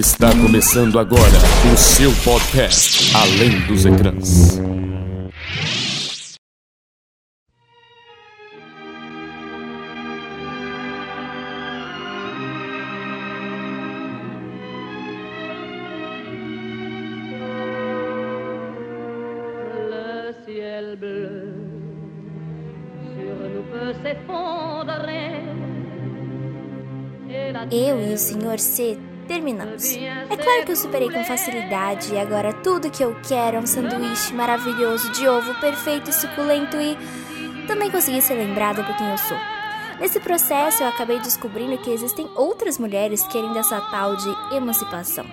Está começando agora o seu podcast Além dos Ecrãs. Eu e o Sr. C terminamos. É claro que eu superei com facilidade e agora tudo que eu quero é um sanduíche maravilhoso de ovo perfeito e suculento e também consegui ser lembrada por quem eu sou. Nesse processo eu acabei descobrindo que existem outras mulheres querendo essa tal de emancipação.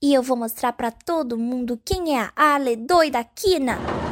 E eu vou mostrar pra todo mundo quem é a Ale doida Kina.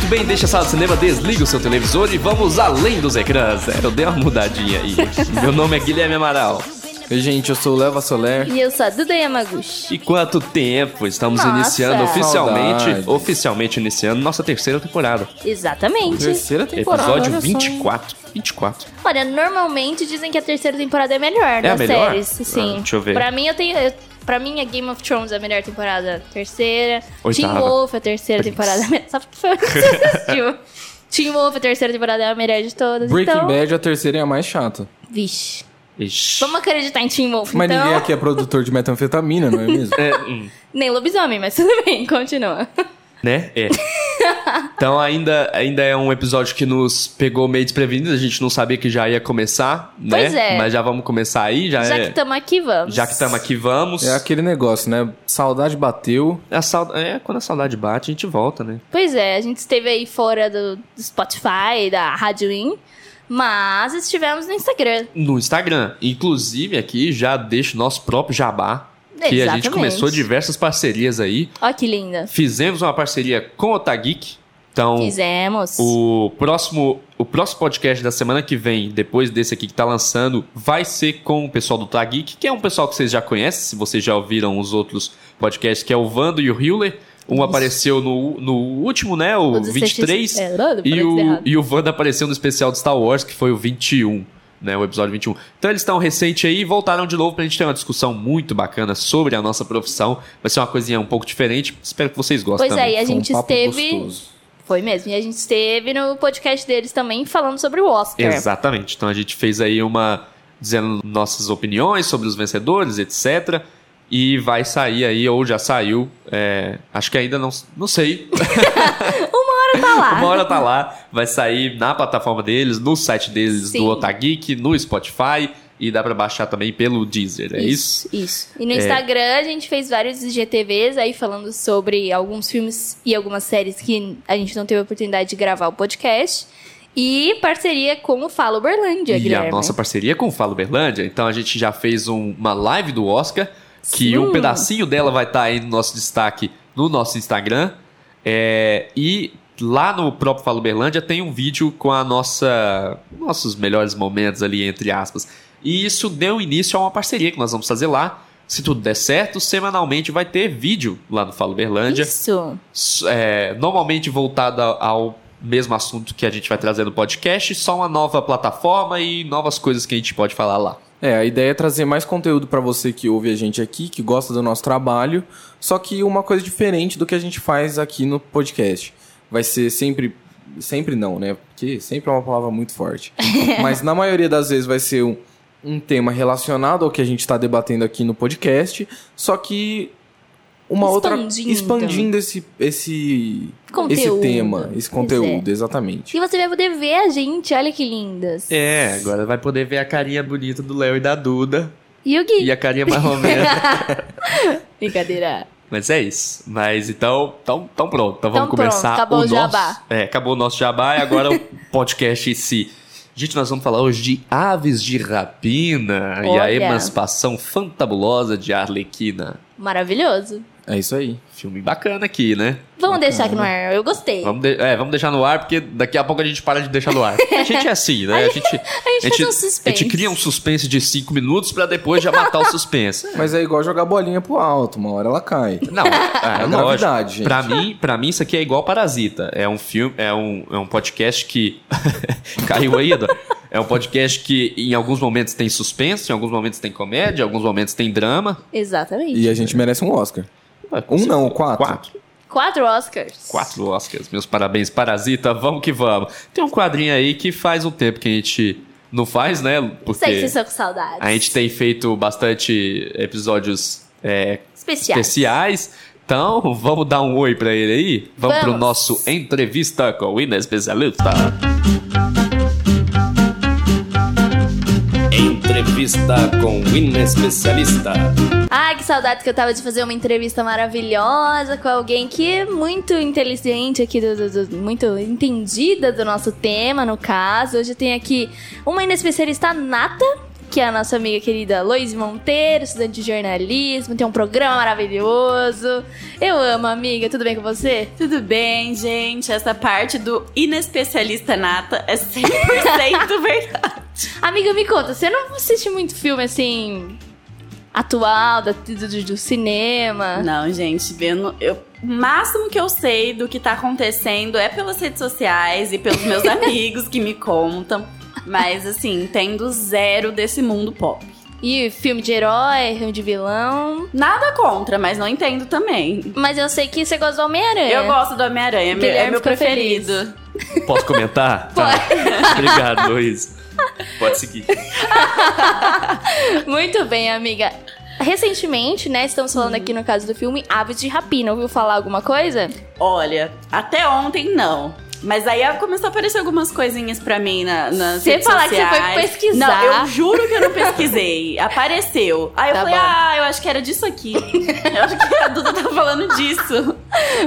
Muito bem, deixa a sala de cinema, desliga o seu televisor e vamos além dos ecrãs. É, eu dei uma mudadinha aí. Meu nome é Guilherme Amaral. Oi, gente, eu sou o Leva Soler. E eu sou a Duda Yamaguchi. E quanto tempo estamos Nossa. iniciando oficialmente, Saudades. oficialmente iniciando nossa terceira temporada. Exatamente. Terceira temporada. Episódio olha só. 24. 24. Olha, normalmente dizem que a terceira temporada é melhor das a melhor? séries. Sim. Ah, deixa eu ver. Pra mim, eu tenho. eu- Pra mim, é Game of Thrones a melhor temporada. Terceira. Oitava. Teen Wolf, a terceira Prince. temporada. Só porque foi o que você assistiu. Teen Wolf, a terceira temporada é a melhor de todas. Breaking então, Bad, a terceira é a mais chata. Vixe. Ixi. Vamos acreditar em Teen Wolf, Mas então. ninguém aqui é produtor de metanfetamina, não é mesmo? É, hum, Nem lobisomem, mas tudo bem, continua. Né? É. Então ainda, ainda é um episódio que nos pegou meio desprevenidos, a gente não sabia que já ia começar, né? Pois é. Mas já vamos começar aí, já, Já é. que estamos aqui, vamos. Já que estamos aqui, vamos. É aquele negócio, né? Saudade bateu. A sau- é, quando a saudade bate, a gente volta, né? Pois é, a gente esteve aí fora do, do Spotify, da Rádio In, mas estivemos no Instagram. No Instagram. Inclusive, aqui já deixo nosso próprio jabá. Que a gente Exatamente. começou diversas parcerias aí. Ó que linda. Fizemos uma parceria com o Otageek. Então, Fizemos. o próximo, o próximo podcast da semana que vem, depois desse aqui que tá lançando, vai ser com o pessoal do Otageek, que é um pessoal que vocês já conhecem, se vocês já ouviram os outros podcasts, que é o Vando e o Hewler. Um apareceu no, no último, né? O, O 23. É, não, E o, errado. e o Wanda apareceu no especial de Star Wars, que foi o 21, né? O episódio 21. Então eles estão recente aí e voltaram de novo pra gente ter uma discussão muito bacana sobre a nossa profissão. Vai ser uma coisinha um pouco diferente. Espero que vocês gostem Pois é, também. e a Foi um gente papo esteve. gostoso. Foi mesmo. E a gente esteve no podcast deles também falando sobre o Oscar. Exatamente. Então a gente fez aí uma. dizendo nossas opiniões sobre os vencedores, etc. E vai sair aí, ou já saiu. é, acho que ainda não. Não sei. Tá lá. Uma hora tá lá. Vai sair na plataforma deles, no site deles Sim. do Otageek, no Spotify. E dá pra baixar também pelo Deezer, é isso? Isso. E no Instagram a gente fez vários IGTVs aí falando sobre alguns filmes e algumas séries que a gente não teve a oportunidade de gravar o podcast. E parceria com o Fala Uberlândia, E Guilherme. a nossa parceria com o Falo Berlândia. Então a gente já fez um- uma live do Oscar, que Sim. um pedacinho dela vai estar aí no nosso destaque no nosso Instagram. É, e lá no próprio Falo Berlândia tem um vídeo com a nossa nossos melhores momentos ali, entre aspas. E isso deu início a uma parceria que nós vamos fazer lá. Se tudo der certo, semanalmente vai ter vídeo lá no Falo Berlândia. Isso. É, normalmente voltada ao mesmo assunto que a gente vai trazer no podcast, só uma nova plataforma e novas coisas que a gente pode falar lá. É, a ideia é trazer mais conteúdo pra você que ouve a gente aqui, que gosta do nosso trabalho, só que uma coisa diferente do que a gente faz aqui no podcast. Vai ser sempre. Sempre não, né? Porque sempre é uma palavra muito forte. Mas na maioria das vezes vai ser um, um tema relacionado ao que a gente está debatendo aqui no podcast, só que uma outra Expandindo. expandindo esse esse esse Conteúdo. tema, esse Pois é. conteúdo, exatamente. E você vai poder ver a gente, olha que lindas. É, agora vai poder ver a carinha bonita do Léo e da Duda. E o Gui. E a carinha mais menos. Brincadeira. Mas é isso. Mas então, então, então pronto. Então vamos Então pronto, começar acabou o o nosso. jabá. É, acabou o nosso jabá e agora o podcast em si. Gente, nós vamos falar hoje de Aves de Rapina e a Olha. emancipação fantabulosa de Arlequina. Maravilhoso. É isso aí. Filme bacana aqui, né? Vamos deixar aqui no ar. Eu gostei. Vamos, de- é, vamos deixar no ar, porque daqui a pouco a gente para de deixar no ar. A gente é assim, né? A gente, a faz um suspense. a gente cria um suspense de 5 minutos pra depois já matar o suspense. Mas é igual jogar bolinha pro alto, uma hora ela cai. Não, é, É lógico. novidade, gente. Pra mim, pra mim, isso aqui é igual Parasita. É um filme, é um, é um podcast que. Caiu aí, Edu? É um podcast que em alguns momentos tem suspense, em alguns momentos tem comédia, em alguns momentos tem drama. Exatamente. E a gente merece um Oscar. Um não, quatro. Quatro. Quatro Oscars. Quatro Oscars. Meus parabéns, Parasita. Vamos que vamos. Tem um quadrinho aí que faz um tempo que a gente não faz, né? Sei que Porque vocês estão com saudades. a gente tem feito bastante episódios é, Especiais. especiais. Então, vamos dar um oi pra ele aí? Vamos, pro Vamos. nosso entrevista com o Ina Especialista. Entrevista com o Ina Especialista. Ai, que saudade que eu tava de fazer uma entrevista maravilhosa com alguém que é muito inteligente aqui, do, do- do- muito entendida do nosso tema, no caso. Hoje tem aqui uma inespecialista nata, que é a nossa amiga querida Loise Monteiro, estudante de jornalismo, tem um programa maravilhoso. Eu amo, amiga. Tudo bem com você? Tudo bem, gente? Essa parte do inespecialista nata é 100% verdade. Amiga, me conta, você não assiste muito filme assim. Atual, da- do, do- do cinema? Não, gente, vendo. Eu, o máximo que eu sei do que tá acontecendo é pelas redes sociais e pelos meus amigos que me contam. Mas, assim, entendo zero desse mundo pop. E filme de herói, filme de vilão. Nada contra, mas não entendo também. Mas eu sei que você gosta do Homem-Aranha. Eu gosto do Homem-Aranha, é meu, é preferido. Posso comentar? Pode. Tá. Obrigado, Luiz. Pode seguir. Muito bem, amiga. Recentemente, né, estamos falando aqui no caso do filme Aves de Rapina. Ouviu falar alguma coisa? Olha, até ontem não. Mas aí começou a aparecer algumas coisinhas pra mim na, nas Você redes falar que você foi sociais. pesquisar. Não, eu juro que eu não pesquisei. Apareceu. Aí eu Tá falei, bom. ah, eu acho que era disso aqui. eu acho que a Duda tá falando disso.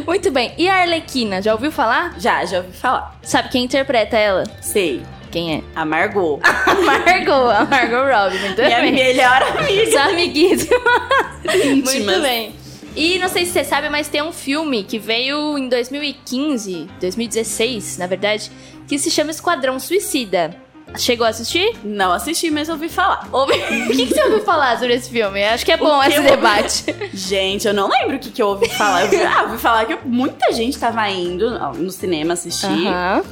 Muito bem. E a Arlequina, já ouviu falar? Já, já ouvi falar. Sabe quem interpreta ela? Sei. Quem é? A Margot. A Margot, a Margot Robbie. Muito Minha bem. melhor amiga. Os amiguíssimas. Muito bem. E não sei se você sabe, mas tem um filme que veio em 2015, 2016, na verdade, que se chama Esquadrão Suicida. Chegou a assistir? Não assisti, mas ouvi falar. Ouvi- O que, que você ouviu falar sobre esse filme? Acho que é bom que esse debate. Gente, eu não lembro o que, que eu ouvi falar. Eu ouvi, ah, ouvi falar que muita gente tava indo no cinema assistir. Aham.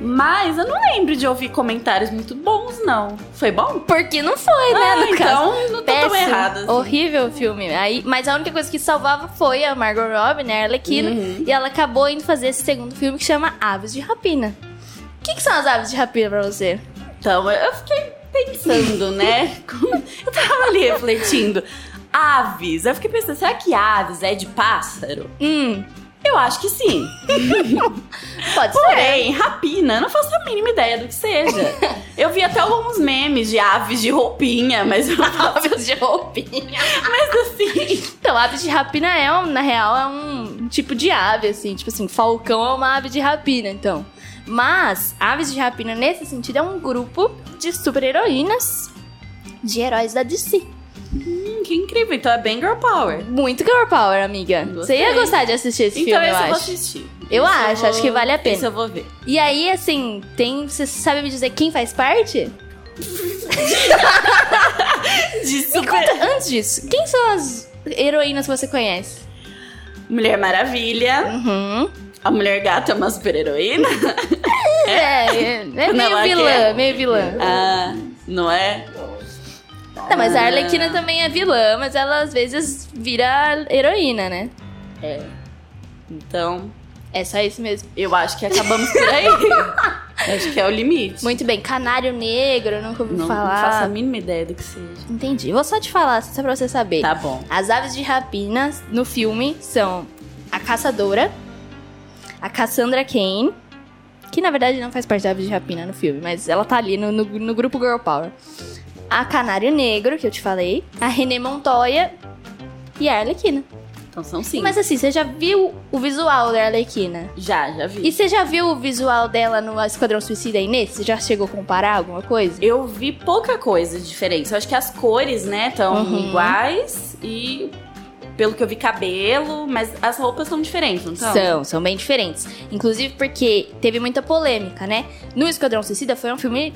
Mas eu não lembro de ouvir comentários muito bons, não. Foi bom? Porque não foi, né, Ah, no caso. então não tô tão Péssimo, errada. assim. Horrível o filme. Aí, mas a única coisa que salvava foi a Margot Robbie, né, a Arlequina. Uhum. E ela acabou indo fazer esse segundo filme que chama Aves de Rapina. O que, que são as aves de rapina pra você? Então, eu fiquei pensando, né? Eu tava ali refletindo. Aves. Eu fiquei pensando, será que aves é de pássaro? Hum, Eu acho que sim. pode ser. Porém, rapina, não faço a mínima ideia do que seja. Eu vi até alguns memes de aves de roupinha, mas eu não faço. Aves de roupinha. Mas assim. Então, aves de rapina é, um, na real, é um tipo de ave, assim. Tipo assim, falcão é uma ave de rapina, então. Mas, aves de rapina, nesse sentido, é um grupo de super-heroínas de heróis da DC. Hum, que incrível. Então é bem girl power. Muito girl power, amiga. Você ia gostar de assistir esse então filme, eu eu vou acho. assistir. Eu Esse acho, vou- acho que vale a pena. Esse eu vou ver. E aí, assim, tem. Você sabe me dizer quem faz parte? De super... conta, antes disso, quem são as heroínas que você conhece? Mulher Maravilha. Uhum. A Mulher Gata é uma super heroína. É, é, é meio vilã, quer. meio vilã. ah, não é? Não, mas a Arlequina também é vilã, mas ela às vezes vira heroína, né? Então, É só isso mesmo. eu acho que acabamos por aí. acho que é o limite. Muito bem, Canário Negro, eu nunca ouvi não falar. faço a mínima ideia do que seja. Entendi. Vou só te falar, só pra você saber. Tá bom. As aves de rapina no filme são a caçadora, a Cassandra Kane, que na verdade não faz parte da aves de rapina no filme, mas ela tá ali no, no, no grupo Girl Power. A Canário Negro, que eu te falei, a René Montoya e a Arlequina. Então são cinco. Mas assim, você já viu o visual da Arlequina? Já, já vi. E você já viu o visual dela no Esquadrão Suicida aí nesse? Você já chegou a comparar alguma coisa? Eu vi pouca coisa diferente. Eu acho que as cores, né, estão Uhum. iguais e pelo que eu vi, cabelo, mas as roupas são diferentes, não são? São, são bem diferentes. Inclusive porque teve muita polêmica, né? No Esquadrão Suicida foi um filme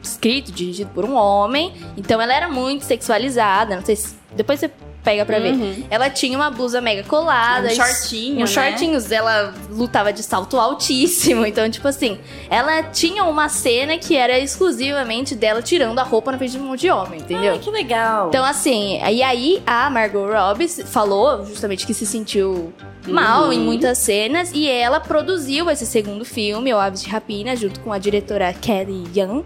escrito, dirigido por um homem, então ela era muito sexualizada, não sei se... Depois você pega pra ver. Uhum. Ela tinha uma blusa mega colada. Um shortinho, Uns né? shortinhos. Ela lutava de salto altíssimo. Então, tipo assim, ela tinha uma cena que era exclusivamente dela tirando a roupa na frente de um monte de homem, entendeu? Ai, que legal. Então, assim, e aí a Margot Robbie falou justamente que se sentiu mal Uhum. em muitas cenas e ela produziu esse segundo filme, O Aves de Rapina, junto com a diretora Kelly Young.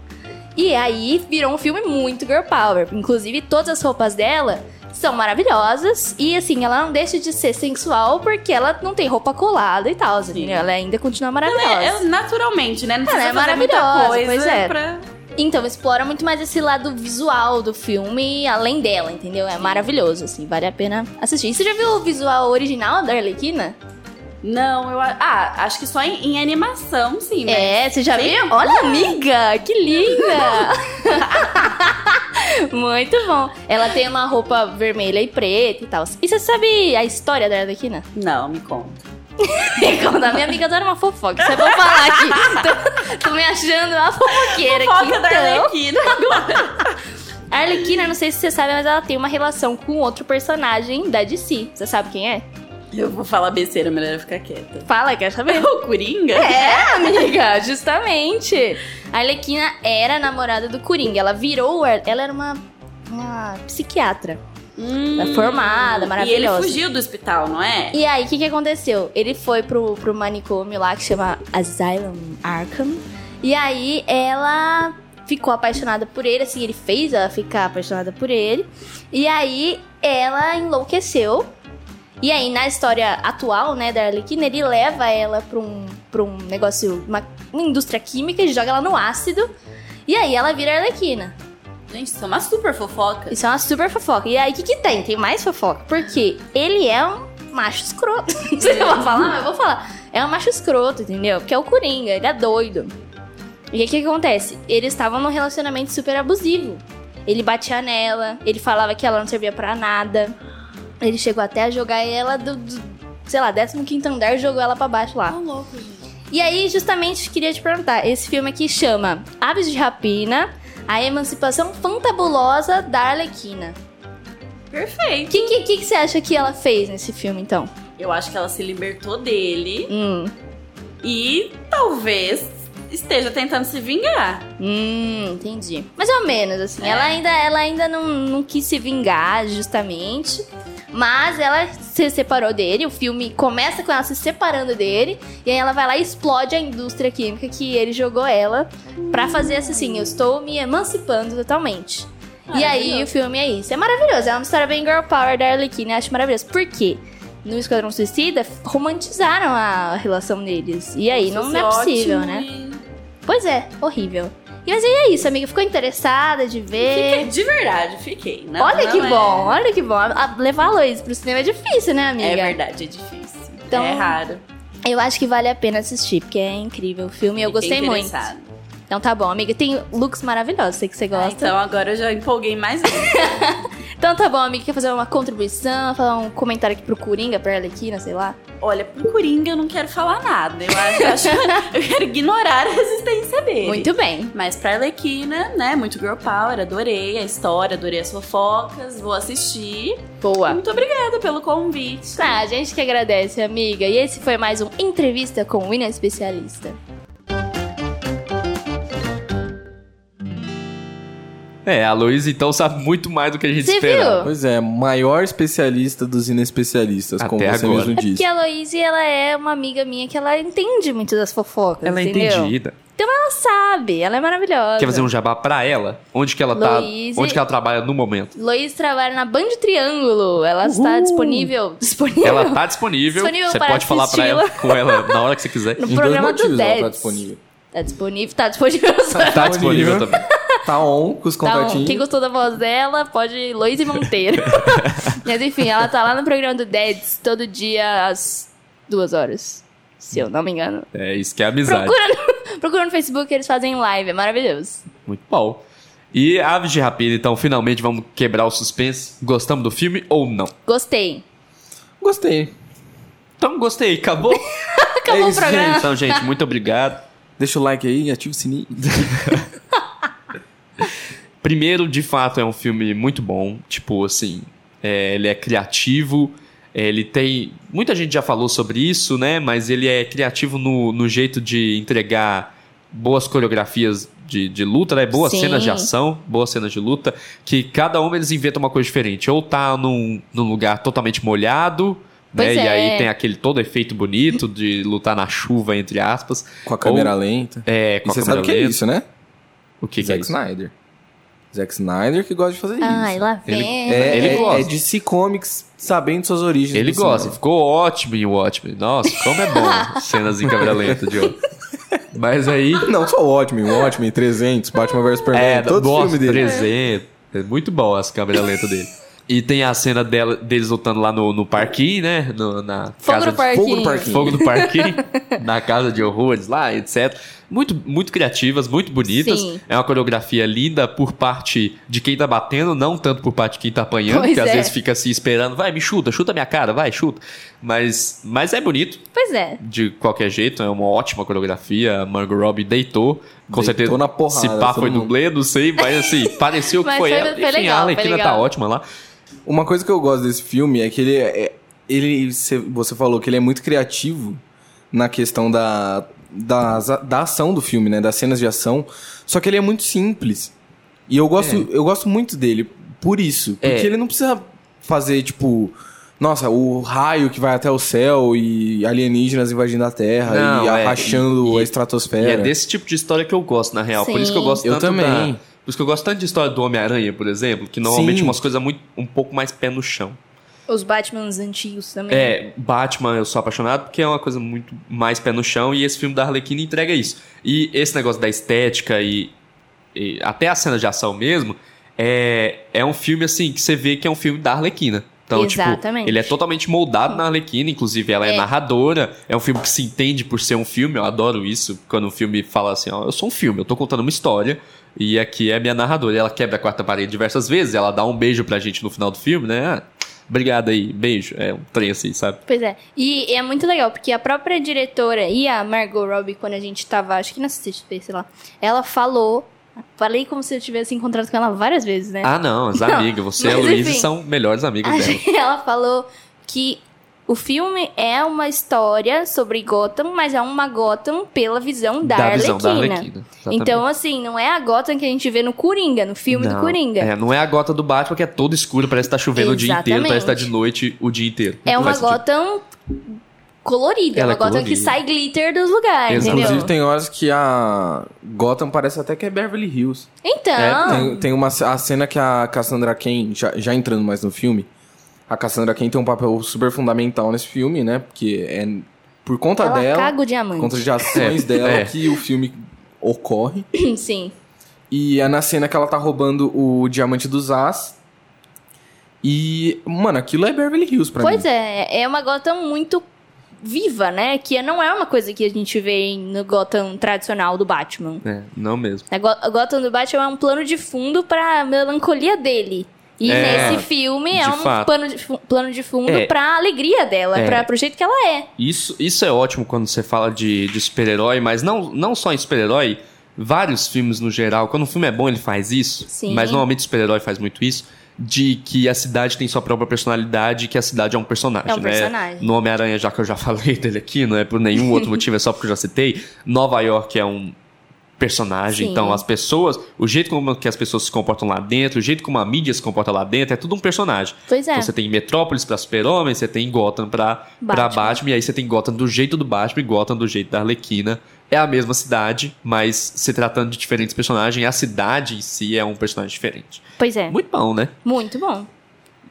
E aí virou um filme muito girl power. Inclusive, todas as roupas dela são maravilhosas e assim, ela não deixa de ser sensual porque ela não tem roupa colada e tal, entendeu? Ela ainda continua maravilhosa. é, é naturalmente, né? Não precisa é maravilhosa, coisa pois é. pra... Então, explora muito mais esse lado visual do filme, além dela, entendeu? É maravilhoso, assim, vale a pena assistir. E você já viu o visual original da Arlequina? Não, eu... a- Ah, acho que só em, em animação, sim. mas- É, você já Sim. viu? Olha, amiga, que linda! muito bom. Ela tem uma roupa vermelha e preta e tal. E você sabe a história da Arlequina? Não, me conta. Me conta, minha amiga adora uma fofoca. Você vai falar aqui. Tô, tô me achando uma fofoqueira aqui. Foca da então. Arlequina. A Arlequina, não sei se você sabe, mas ela tem uma relação com outro personagem da DC. Você sabe quem é? Eu vou falar besteira, melhor eu ficar quieta. Fala, quer saber? O Coringa? É, amiga, justamente. A Arlequina era namorada do Coringa. Ela virou. Ela era uma, uma psiquiatra. Hum, formada, E ele maravilhosa. fugiu do hospital, não é? E aí, o que, que aconteceu? Ele foi pro, pro manicômio lá que chama Asylum Arkham. E aí, ela ficou apaixonada por ele, assim, ele fez ela ficar apaixonada por ele. E aí, ela enlouqueceu. E aí, na história atual, né, da Arlequina, ele leva ela pra um, pra um negócio, uma, uma indústria química e joga ela no ácido. E aí, ela vira Arlequina. Gente, isso é uma super fofoca. Isso é uma super fofoca. E aí, o que que tem? Tem mais fofoca. Porque ele é um macho escroto. Você vai falar? Mas eu vou falar. É um macho escroto, entendeu? Porque é o Coringa, ele é doido. E o que que acontece? Eles estavam num relacionamento super abusivo. Ele batia nela, ele falava que ela não servia pra nada. Ele chegou até a jogar ela do, do sei lá, 15 andar e jogou ela pra baixo lá. Tá louco, gente. E aí, justamente, queria te perguntar: esse filme aqui chama Aves de Rapina, a emancipação fantabulosa da Arlequina. O Perfeito. que, que, que, que você acha que ela fez nesse filme, então? Eu acho que ela se libertou dele Hum, e talvez esteja tentando se vingar. hum, entendi. Mais ou menos, assim. É. Ela ainda, ela ainda não, não quis se vingar, justamente. Mas ela se separou dele. O filme começa com ela se separando dele. E aí ela vai lá e explode a indústria química que ele jogou ela. Pra fazer essa assim: eu estou me emancipando totalmente. E aí o filme é isso. É maravilhoso. É uma história bem girl power da Arlequina. Eu acho maravilhoso. Por quê? No Esquadrão Suicida, romantizaram a relação deles. E aí, não, Fosse não é possível, né? Pois é, horrível. E mas aí é isso, amiga. Ficou interessada de ver? Fiquei, de verdade, fiquei. Não, olha não que é- bom, olha que bom. A- Levar a Lois pro cinema é difícil, né, amiga? É verdade, é difícil. Então- é raro. Eu acho que vale a pena assistir, porque é incrível o filme. Eu Fiquei gostei muito. Então tá bom, amiga. Tem looks maravilhosos, sei que você Ah, gosta. então agora eu já empolguei mais. Então tá bom, amiga. Quer fazer uma contribuição, falar um comentário aqui pro Coringa, pra Arlequina, sei lá? Olha, pro Coringa eu não quero falar nada. Eu acho, eu acho eu quero ignorar a existência dele. Muito bem. Mas pra Arlequina, né? Muito girl power, adorei a história, adorei as fofocas, vou assistir. Boa. Muito obrigada pelo convite. Ah, a gente que agradece, amiga. E esse foi mais um Entrevista com o Ina Especialista. É, a Luísa então sabe muito mais do que a gente Você esperava. viu? Pois é, maior especialista dos inespecialistas, como Até você agora. mesmo É disse. porque a Loise, ela é uma amiga minha que ela entende muito das fofocas, Ela é entendeu? entendida. Então ela sabe, ela é maravilhosa. Quer fazer um jabá pra ela? Onde que ela tá? Onde que ela trabalha no momento? Loise trabalha na Band Triângulo. Ela está disponível. Disponível. Ela tá disponível. Disponível você para pode falar pra ela, com ela na hora que você quiser. no Em dois programa do motivos ela tá Dead. disponível. Tá disponível. Tá disponível. Tá disponível também. Tá on com os Tá bom. contatinhos. Quem gostou da voz dela, pode ir Loise Monteiro. Mas enfim, ela tá lá no programa do Deads todo dia às duas horas. Se eu não me engano. É isso que é amizade. Procura no, procura no Facebook, eles fazem live, é maravilhoso. Muito bom. E Aves de Rapina, então, finalmente vamos quebrar o suspense. Gostamos do filme ou não? Gostei. Gostei. Então, gostei. Acabou? Acabou É o isso, programa. então, gente, muito obrigado. Deixa o like aí, ativa o sininho. Primeiro, de fato, é um filme muito bom. Tipo, assim, é, ele é criativo. é, Ele tem. Muita gente já falou sobre isso, né? Mas ele é criativo no, no jeito de entregar boas coreografias de, de luta, né? Boas Sim. cenas de ação, boas cenas de luta. Que cada uma eles inventam uma coisa diferente. Ou tá num, num lugar totalmente molhado. Né? Pois E é. aí tem aquele todo efeito bonito de lutar na chuva, entre aspas. Com a câmera Ou- lenta. É, E com a você câmera sabe o que é lenta. isso, né? O que, que é Zack isso? Snyder. Zack Snyder que gosta de fazer Ai, isso. lá Ele- vem. É, Ele é, gosta. é DC Comics sabendo suas origens. Ele gosta, cinema. ficou ótimo em Watchmen. Nossa, como é bom cenas em câmera lenta, Diogo. Mas aí. Não, só o Watchmen, o Watchmen 300, Batman vs Superman, É, todo nossa, filme dele. 300. É muito bom as câmeras lentas dele. E tem a cena dela, deles lutando lá no, no parquinho, né? No- na Fogo casa no de- parquinho. Fogo no parquinho. Fogo do parquinho, na casa de horrores lá, etc. Muito, muito criativas, muito bonitas. Sim. É uma coreografia linda por parte de quem tá batendo, não tanto por parte de quem tá apanhando, Pois que às é. vezes fica assim esperando, vai, me chuta, chuta minha cara, vai, chuta. Mas, mas é bonito, Pois é. de qualquer jeito, é uma ótima coreografia. A Margot Robbie deitou. Com Deitou certeza, na porrada, se pá foi dublê, não sei, mas assim, pareceu que Mas foi, foi- ela. foi Enfim, legal, a Arlequina tá ótima lá. Uma coisa que eu gosto desse filme é que ele é. Ele, cê- você falou que ele é muito criativo na questão da, da, da ação do filme, né? Das cenas de ação. Só que ele é muito simples. E eu gosto, eu gosto muito dele por isso. Porque É. ele não precisa fazer, tipo. Nossa, o raio que vai até o céu e alienígenas invadindo a Terra Não, e é, arrachando e- a E estratosfera. é desse tipo de história que eu gosto, na real. Por isso que eu Sim. gosto Eu tanto também. da- Por isso que eu gosto tanto de história do Homem-Aranha, por exemplo, que normalmente Sim. umas coisas muito um pouco mais pé no chão. Os Batmans antigos também. É, Batman eu sou apaixonado porque é uma coisa muito mais pé no chão e esse filme da Arlequina entrega isso. E esse negócio da estética e, e até a cena de ação mesmo, é, é um filme assim que você vê que é um filme da Arlequina. Então, Exatamente. tipo, ele é totalmente moldado na Arlequina, inclusive ela é. É. narradora, é um filme que se entende por ser um filme, eu adoro isso, quando um filme fala assim, ó, eu sou um filme, eu tô contando uma história, e aqui é a minha narradora, e ela quebra a quarta parede diversas vezes, ela dá um beijo pra gente no final do filme, né? Ah, obrigado aí, beijo, é um trem assim, sabe? Pois é. E é muito legal, porque a própria diretora e a Margot Robbie, quando a gente tava, acho que na CCXP, sei lá, ela falou. Falei como se eu tivesse encontrado com ela várias vezes, né? Ah, não, as amigas, você e a Luísa são melhores amigas dela. ela falou que o filme é uma história sobre Gotham, mas é uma Gotham pela visão da, Da Arlequina. visão da Arlequina. Então, assim, não é a Gotham que a gente vê no Coringa, no filme do Não, Coringa. É, não é a gota do Batman que é todo escuro, parece que tá chovendo o dia inteiro, parece que tá de noite o dia inteiro. É Não uma sentido. Gotham colorida, é Ela uma é Gotham que colorida. sai glitter dos lugares, Exato. entendeu? Inclusive, tem horas que a Gotham parece até que é Beverly Hills. Então, É, Tem, tem uma a cena que a Cassandra Cain, já, já entrando mais no filme, a Cassandra Cain tem um papel super fundamental nesse filme, né? Porque é por conta ela dela, caga o por diamante. conta de ações É, dela é. que o filme ocorre. Sim. E é na cena que ela tá roubando o diamante dos As. E, mano, aquilo é Beverly Hills pra Pois mim. é, é uma Gotham muito viva, né? Que não é uma coisa que a gente vê no Gotham tradicional do Batman. É, não mesmo. A, a Gotham do Batman é um plano de fundo pra melancolia dele. E É, nesse filme é um fato. plano de, plano de fundo É. pra alegria dela, É. pra, pro jeito que ela é. Isso, isso é ótimo quando você fala de, de super-herói, mas não, não só em super-herói, vários filmes no geral. Quando um filme é bom, ele faz isso. Sim. Mas normalmente super-herói faz muito isso. De que a cidade tem sua própria personalidade e que a cidade é um personagem. É um né? personagem. No Homem-Aranha, já que eu já falei dele aqui, não é por nenhum outro motivo, é só porque eu já citei. Nova York é um personagem. Sim. Então, as pessoas, o jeito como que as pessoas se comportam lá dentro, o jeito como a mídia se comporta lá dentro, é tudo um personagem. Pois é. Então, você tem Metrópolis pra Super-Homem, você tem Gotham pra pra Batman. Batman. e aí você tem Gotham do jeito do Batman e Gotham do jeito da Arlequina. É a mesma cidade, mas se tratando de diferentes personagens, a cidade em si é um personagem diferente. Pois é. Muito bom, né? Muito bom.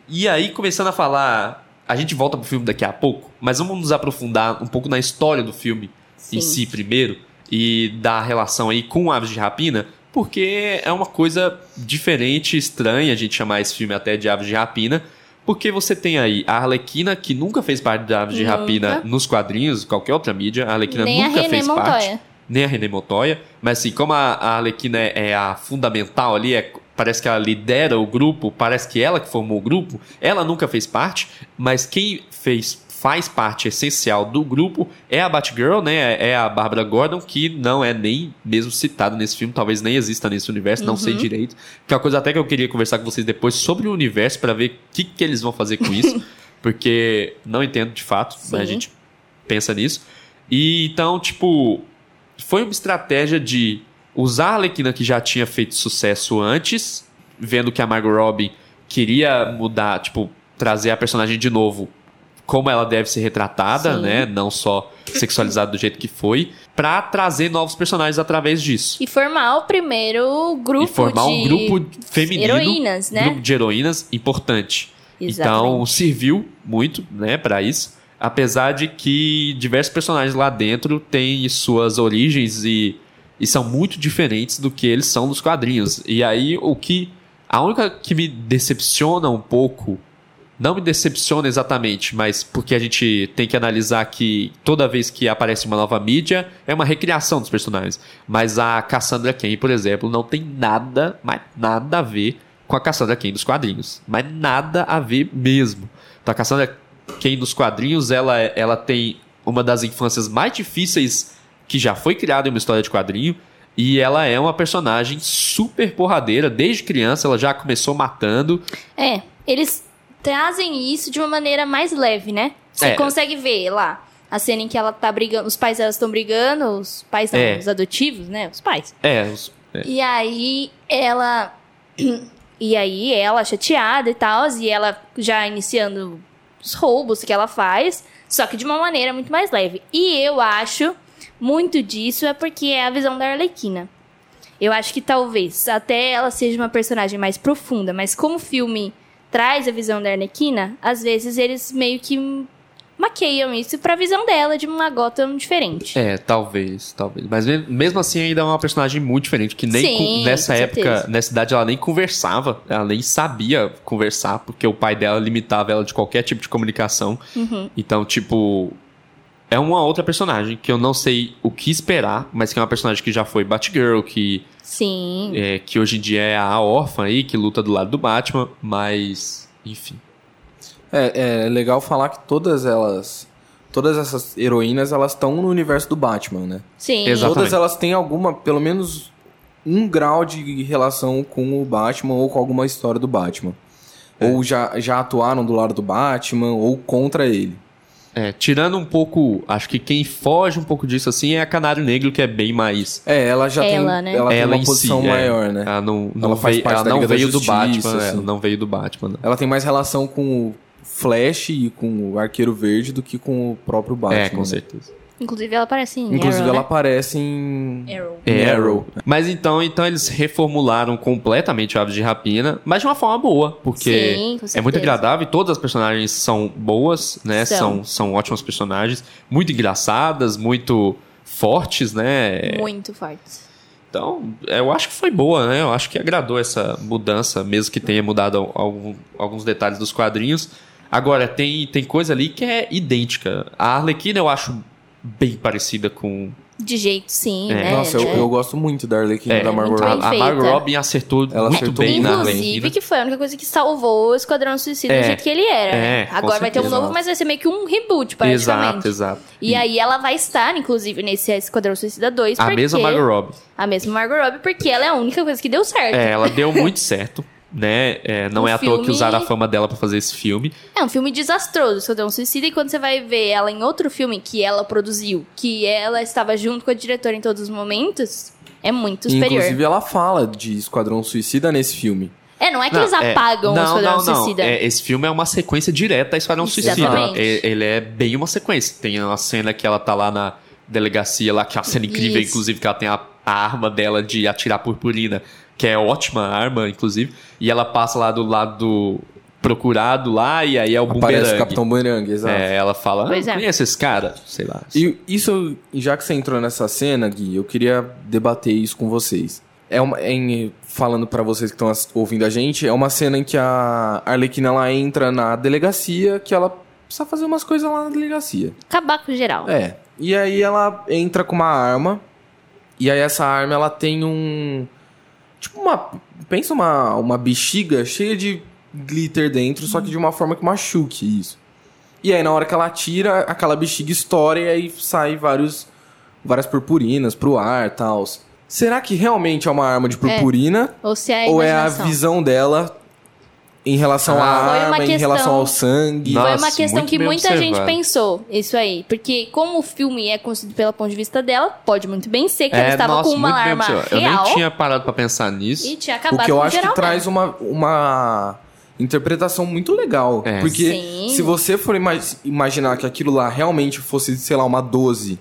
E aí, começando a falar. A gente volta pro filme daqui a pouco, mas vamos nos aprofundar um pouco na história do filme Sim. em si primeiro e da relação aí com Aves de Rapina, porque é uma coisa diferente, estranha a gente chamar esse filme até de Aves de Rapina, porque você tem aí a Arlequina, que nunca fez parte da Aves de Nunca. Rapina nos quadrinhos, qualquer outra mídia, a Arlequina Nem a nunca René fez parte Montoya. nem a René Montoya, mas assim, como a, a Arlequina é, é a fundamental ali, é parece que ela lidera o grupo, parece que ela que formou o grupo, ela nunca fez parte, mas quem fez faz parte essencial do grupo é a Batgirl, né? É a Barbara Gordon, que não é nem mesmo citada nesse filme, talvez nem exista nesse universo, não sei direito. Que é uma coisa até que eu queria conversar com vocês depois sobre o universo para ver o que, que eles vão fazer com isso, porque não entendo de fato, mas a Sim. gente pensa nisso. E então, tipo, foi uma estratégia de usar a Arlequina que já tinha feito sucesso antes, vendo que a Margot Robbie queria mudar, tipo, trazer a personagem de novo como ela deve ser retratada, Sim. né? Não só sexualizada do jeito que foi, pra trazer novos personagens através disso. E formar o primeiro grupo e formar de um grupo feminino, heroínas, né? grupo de heroínas importante. Então, Exatamente. serviu muito, né, para isso. Apesar de que diversos personagens lá dentro têm suas origens e, e são muito diferentes do que eles são nos quadrinhos. E aí, o que. A única que me decepciona um pouco. Não me decepciona exatamente, mas porque a gente tem que analisar que toda vez que aparece uma nova mídia é uma recriação dos personagens. Mas a Cassandra Cain, por exemplo, não tem nada, mas nada a ver com a Cassandra Cain dos quadrinhos. Mas nada a ver mesmo. Então a Cassandra Cain dos quadrinhos, ela, ela tem uma das infâncias mais difíceis que já foi criada em uma história de quadrinho. E ela é uma personagem super porradeira. Desde criança, ela já começou matando. É, eles trazem isso de uma maneira mais leve, né? Você É. consegue ver lá a cena em que ela tá brigando, os pais delas estão brigando, os pais não, É. os adotivos, né? Os pais. É, os- é. E aí ela. E aí ela chateada e tal, e ela já iniciando os roubos que ela faz, só que de uma maneira muito mais leve. E eu acho muito disso é porque é a visão da Arlequina. Eu acho que talvez até ela seja uma personagem mais profunda, mas como o filme traz a visão da Arlequina, às vezes eles meio que maqueiam isso pra visão dela de uma Gotham diferente. É, talvez, talvez. Mas me- mesmo assim ainda é uma personagem muito diferente, que nem Sim, com- nessa com época, certeza. nessa idade ela nem conversava, ela nem sabia conversar, porque o pai dela limitava ela de qualquer tipo de comunicação. Uhum. Então, tipo, é uma outra personagem que eu não sei o que esperar, mas que é uma personagem que já foi Batgirl, que, Sim. é, que hoje em dia é a órfã aí, que luta do lado do Batman, mas, enfim. É, é legal falar que todas elas. Todas essas heroínas, elas estão no universo do Batman, né? Sim. Exato. Todas Exatamente. elas têm alguma, pelo menos um grau de relação com o Batman ou com alguma história do Batman. Ou já, já atuaram do lado do Batman ou contra ele. É, tirando um pouco, acho que quem foge um pouco disso assim é a Canário Negro, que é bem mais É, ela já Ela, tem, né? ela tem ela uma em posição si, é. maior, né? Ela não, não Ela faz veio, parte ela da não Liga da veio do Justiça, Batman, é, assim. ela não veio do Batman, não. Ela tem mais relação com o Flash e com o Arqueiro Verde do que com o próprio Batman. é, com né? certeza. Inclusive ela aparece em Inclusive, Arrow, ela né? aparece em. Arrow. Arrow. Mas então, então eles reformularam completamente o Aves de Rapina, mas de uma forma boa, porque Sim, é muito agradável e todas as personagens são boas, né? São. São, são ótimas personagens, muito engraçadas, muito fortes, né? Muito forte. Então, eu acho que foi boa, né? Eu acho que agradou essa mudança, mesmo que tenha mudado algum- alguns detalhes dos quadrinhos. Agora, tem, tem coisa ali que é idêntica. A Arlequina eu acho bem parecida com. De jeito, sim, É. né? Nossa, eu, né? eu gosto muito da Arlequina É, da Margot a, Robbie. a. Margot Robin acertou Ela muito acertou bem na Inclusive, que foi a única coisa que salvou o Esquadrão Suicida É. do jeito que ele era. né? É, Agora vai ter um novo, mas vai ser meio que um reboot, praticamente. Exato, exato. E aí ela vai estar, inclusive, nesse Esquadrão Suicida 2. A porque... mesma Margot Robbie. A mesma Margot Robbie, porque ela é a única coisa que deu certo. É, ela deu muito certo, né? É, não O é à toa que filme- usaram a fama dela pra fazer esse filme. É um filme desastroso, Esquadrão Suicida, e quando você vai ver ela em outro filme que ela produziu, que ela estava junto com a diretora em todos os momentos, é muito superior. Inclusive, ela fala de Esquadrão Suicida nesse filme. É, não é que Não, eles é- apagam o não, Esquadrão não, não. Suicida. É, esse filme é uma sequência direta a Esquadrão Suicida. É, Ele é bem uma sequência. Tem uma cena que ela tá lá na delegacia, lá, que é uma cena incrível, Isso. inclusive, que ela tem a, a arma dela de atirar purpurina, que é ótima arma, inclusive. E ela passa lá do lado do procurado lá, e aí é o Aparece o. Capitão Bumerangue, exato. É, ela fala, Pois ah, é. conhece esse cara? Sei lá. E isso, já que você entrou nessa cena, Gui, eu queria debater isso com vocês. É uma, em, falando pra vocês que estão ouvindo a gente, é uma cena em que a Arlequina ela entra na delegacia, que ela precisa fazer umas coisas lá na delegacia. Acabar com geral. É. E aí ela entra com uma arma. E aí essa arma ela tem um. Tipo uma. Pensa uma, uma bexiga cheia de glitter dentro, só que de uma forma que machuque isso. E aí, na hora que ela tira, aquela bexiga estoura e aí sai vários, várias purpurinas pro ar e tal. Será que realmente é uma arma de purpurina? Ou se é a ou é a imaginação. visão dela em relação Ah. à arma, em questão- relação ao sangue? Nossa, Foi uma questão que muita gente observado. pensou, isso aí. Porque como o filme é construído pelo ponto de vista dela, pode muito bem ser que ela estava É, nossa, com uma arma observado. real Eu nem tinha parado pra pensar nisso. e tinha O acabado que eu acho que traz uma, uma interpretação muito legal. É. Porque Sim. se você for ima- imaginar que aquilo lá realmente fosse, sei lá, uma 12,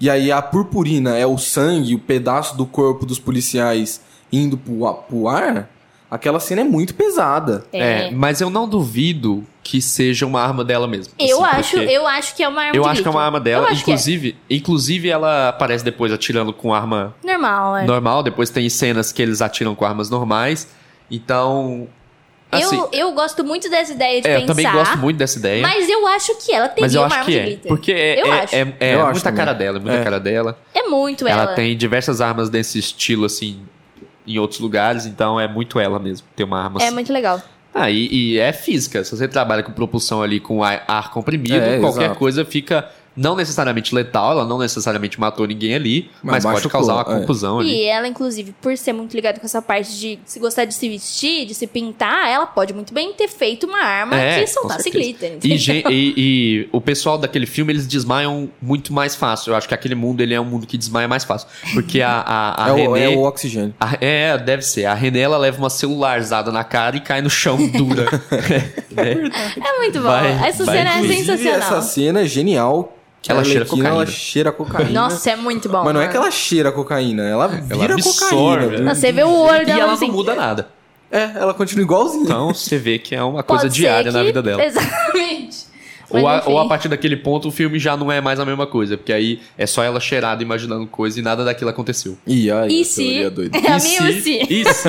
e aí a purpurina é o sangue, o pedaço do corpo dos policiais indo pro, pro ar, aquela cena é muito pesada. É, mas eu não duvido que seja uma arma dela mesmo. Eu Assim, acho, eu acho que é uma arma eu de acho que é uma arma dela. Eu acho que é. Inclusive, inclusive, ela aparece depois atirando com arma normal, é. normal. Depois tem cenas que eles atiram com armas normais. Então. Assim, eu, eu gosto muito dessa ideia de é, eu pensar. também gosto muito dessa ideia. Mas eu acho que ela teria Mas eu uma acho arma que de é. glitter. Porque é, Eu é, acho. é, é Eu acho muita cara dela, é muita É. cara dela. É muito ela. Ela tem diversas armas desse estilo, assim, em outros lugares, então é muito ela mesmo, ter uma arma É assim. muito legal. Ah, e, e é física. Se você trabalha com propulsão ali com ar, ar comprimido, É, qualquer exato. coisa fica não necessariamente letal, ela não necessariamente matou ninguém ali, Mas mas, pode causar uma é. confusão ali. E ela, inclusive, por ser muito ligada com essa parte de se gostar de se vestir, de se pintar, ela pode muito bem ter feito uma arma É, que soltasse glitter. E, e- e o pessoal daquele filme, eles desmaiam muito mais fácil. Eu acho que aquele mundo, ele é um mundo que desmaia mais fácil. Porque a, a, a é, o, Renée... é o oxigênio. a- é, deve ser. A René, ela leva uma celularzada na cara e cai no chão dura. É. É muito bom. Vai- essa vai- cena é sensacional. essa cena é genial. Que Ela cheira cocaína. Ela cheira cocaína. Nossa, é muito bom. Mas não é que mano. ela cheira cocaína, ela vira absorve, cocaína. né? viu? Você vê o olho E dela ela assim. não muda nada. É, ela continua igualzinha. Então você vê que é uma coisa Pode diária na que- vida dela. Exatamente. Ou a, ou a partir daquele ponto o filme já não é mais a mesma coisa, porque aí é só ela cheirada imaginando coisa e nada daquilo aconteceu. Ih, ai, E a se- doida. É a E minha se- se. Isso.